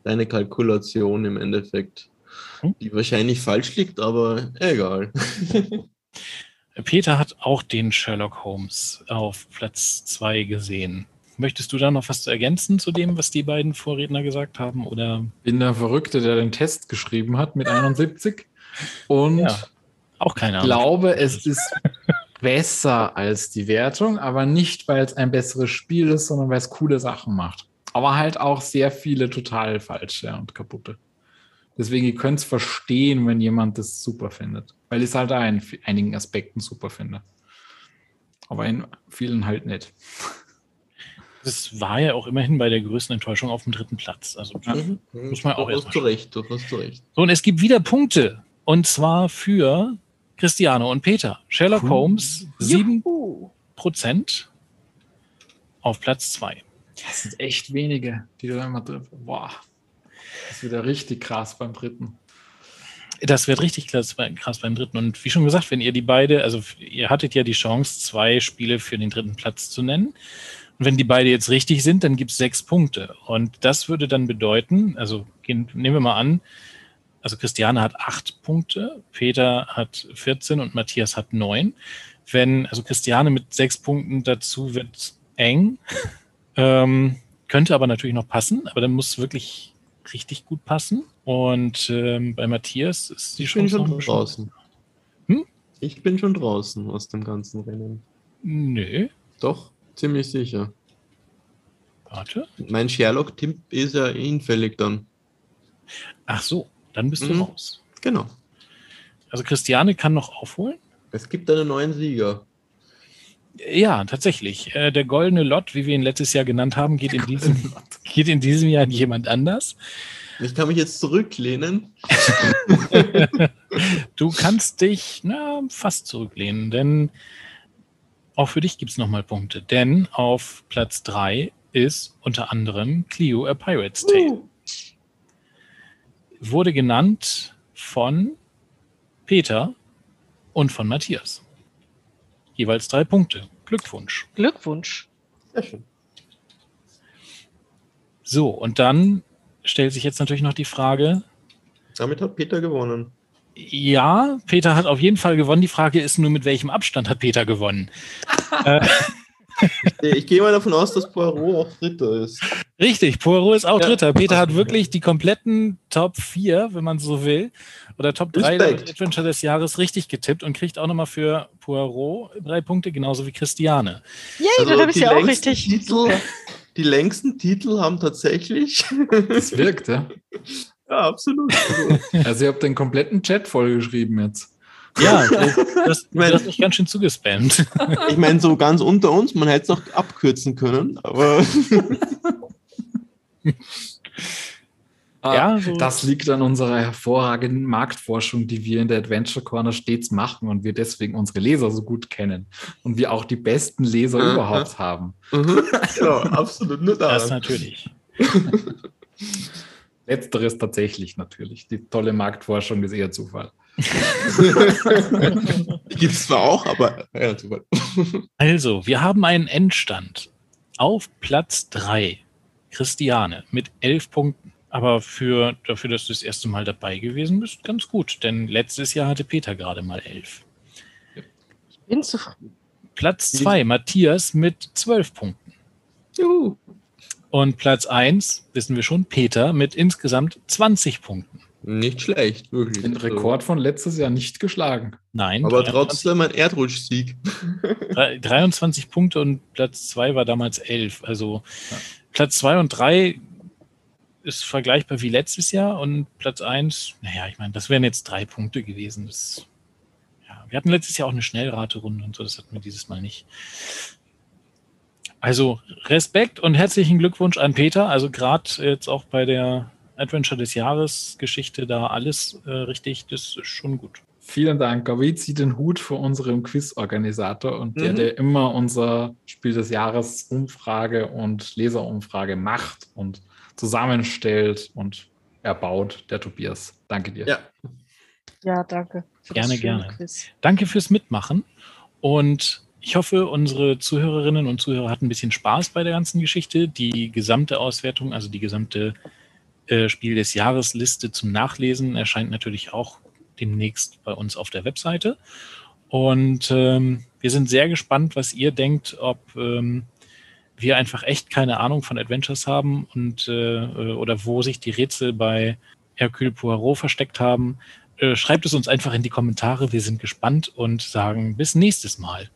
reine Kalkulation im Endeffekt. Die wahrscheinlich falsch liegt, aber egal. Peter hat auch den Sherlock Holmes auf Platz 2 gesehen. Möchtest du da noch was zu ergänzen zu dem, was die beiden Vorredner gesagt haben? Oder bin der Verrückte, der den Test geschrieben hat mit 71. Und Ja, auch keine Ahnung. glaube, es ist besser als die Wertung, aber nicht, weil es ein besseres Spiel ist, sondern weil es coole Sachen macht. Aber halt auch sehr viele total falsche und kaputte. Deswegen, ihr könnt es verstehen, wenn jemand das super findet. Weil ich es halt auch in einigen Aspekten super finde. Aber in vielen halt nicht. Das war ja auch immerhin bei der größten Enttäuschung auf dem dritten Platz. Also, Mhm. Muss man auch Du hast du recht, du hast du recht. So, und es gibt wieder Punkte. Und zwar für Christiane und Peter. Sherlock Cool. Holmes 7% Juhu. auf Platz 2. Das sind echt wenige, die da immer drin Boah. Das ist wieder richtig krass beim dritten. Das wird richtig krass, krass beim dritten. Und wie schon gesagt, wenn ihr die beide, also ihr hattet ja die Chance, zwei Spiele für den dritten Platz zu nennen. Und wenn die beide jetzt richtig sind, dann gibt es sechs Punkte. Und das würde dann bedeuten, also gehen, nehmen wir mal an, also Christiane hat acht Punkte, Peter hat 14 und Matthias hat neun. Wenn, also Christiane mit sechs Punkten dazu wird eng, ähm, könnte aber natürlich noch passen, aber dann muss wirklich richtig gut passen. Und ähm, bei Matthias ist die Ich bin Chance noch schon draußen. Hm? Ich bin schon draußen aus dem ganzen Rennen. Nö, Doch, ziemlich sicher. warte. Mein Sherlock-Tipp ist ja hinfällig dann. Ach so, dann bist du Mhm. raus. Genau. Also Christiane kann noch aufholen. Es gibt einen neuen Sieger. Ja, tatsächlich. Äh, der goldene Lot, wie wir ihn letztes Jahr genannt haben, geht in diesem, geht in diesem Jahr an jemand anders. Ich kann mich jetzt zurücklehnen. Du kannst dich na, fast zurücklehnen, denn auch für dich gibt es nochmal Punkte. Denn auf Platz 3 ist unter anderem Clio A Pirate's Tale. Uh, Wurde genannt von Peter und von Matthias. Jeweils drei Punkte. Glückwunsch. Glückwunsch. Sehr schön. So, und dann stellt sich jetzt natürlich noch die Frage, Damit hat Peter gewonnen. ja, Peter hat auf jeden Fall gewonnen. Die Frage ist nur, mit welchem Abstand hat Peter gewonnen? äh, Ich gehe mal davon aus, dass Poirot auch Dritter ist. Richtig, Poirot ist auch Ja. Dritter. Peter hat wirklich die kompletten Top 4, wenn man so will, oder Top 3 der. Adventure des Jahres richtig getippt und kriegt auch nochmal für Poirot drei Punkte, genauso wie Christiane. Yay, Also dann habe ich die ja auch längsten richtig. Titel, die längsten Titel haben tatsächlich. Das wirkt, ja. ja, absolut. Also, Also ihr habt den kompletten Chat vollgeschrieben jetzt. Ja, du hast, du mein- hast mich ganz schön zugespammt. ich meine, so ganz unter uns, man hätte es auch abkürzen können, aber Ah, Ja, so- Das liegt an unserer hervorragenden Marktforschung, die wir in der Adventure Corner stets machen und wir deswegen unsere Leser so gut kennen und wir auch die besten Leser Aha. überhaupt haben. Mhm. genau, absolut nur da. Das natürlich. Letzteres tatsächlich natürlich. Die tolle Marktforschung ist eher Zufall. Die gibt es zwar auch, aber ja, super. Also, wir haben einen Endstand. Auf Platz 3, Christiane mit 11 Punkten. Aber für, dafür, dass du das erste Mal dabei gewesen bist, ganz gut. Denn letztes Jahr hatte Peter gerade mal 11. bin zufrieden. Platz 2, Matthias mit 12 Punkten. Juhu. Und Platz 1, wissen wir schon, Peter mit insgesamt 20 Punkten. Nicht schlecht, wirklich. Den Rekord von letztes Jahr nicht geschlagen. Nein, Aber 23, trotzdem ein Erdrutschsieg. drei- 23 Punkte und Platz 2 war damals 11. Also Ja. Platz 2 und 3 ist vergleichbar wie letztes Jahr und Platz 1, naja, ich meine, das wären jetzt drei Punkte gewesen. Das, ja, wir hatten letztes Jahr auch eine Schnellraterunde und so, das hatten wir dieses Mal nicht. Also Respekt und herzlichen Glückwunsch an Peter. Also gerade jetzt auch bei der Adventure des Jahres Geschichte da alles äh, richtig, das ist schon gut. Vielen Dank. Gabi zieht den Hut vor unserem Quiz-Organisator und der, Mhm. der immer unser Spiel des Jahres Umfrage und Leserumfrage macht und zusammenstellt und erbaut, der Tobias. Danke dir. Ja. Ja, danke. Gerne, gerne. Quiz. Danke fürs Mitmachen und ich hoffe, unsere Zuhörerinnen und Zuhörer hatten ein bisschen Spaß bei der ganzen Geschichte. Die gesamte Auswertung, also die gesamte äh, Spiel des Jahres Liste zum Nachlesen erscheint natürlich auch demnächst bei uns auf der Webseite. Und ähm, wir sind sehr gespannt, was ihr denkt, ob ähm, wir einfach echt keine Ahnung von Adventures haben und äh, äh, oder wo sich die Rätsel bei Hercule Poirot versteckt haben. Äh, schreibt es uns einfach in die Kommentare. Wir sind gespannt und sagen bis nächstes Mal.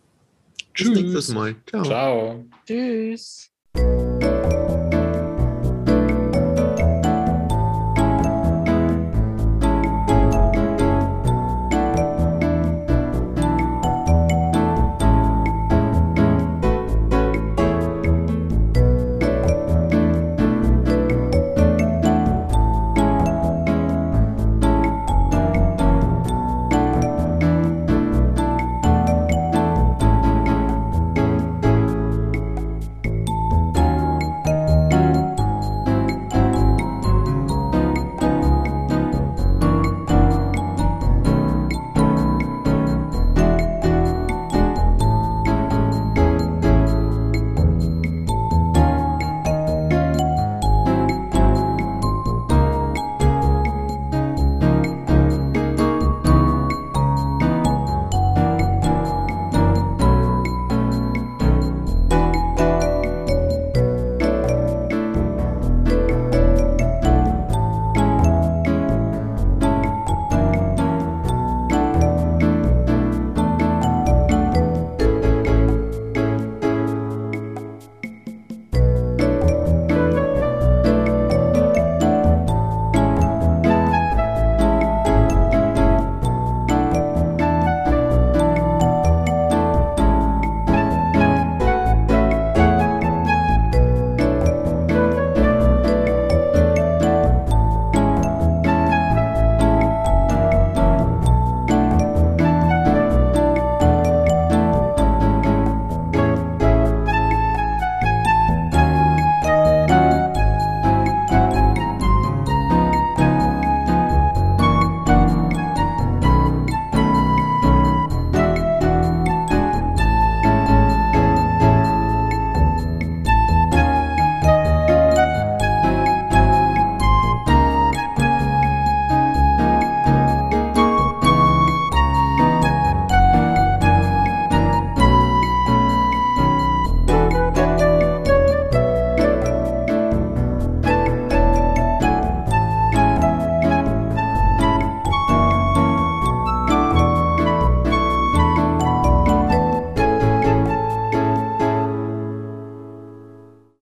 Bis nächstes Mal. Ciao. Ciao. Tschüss.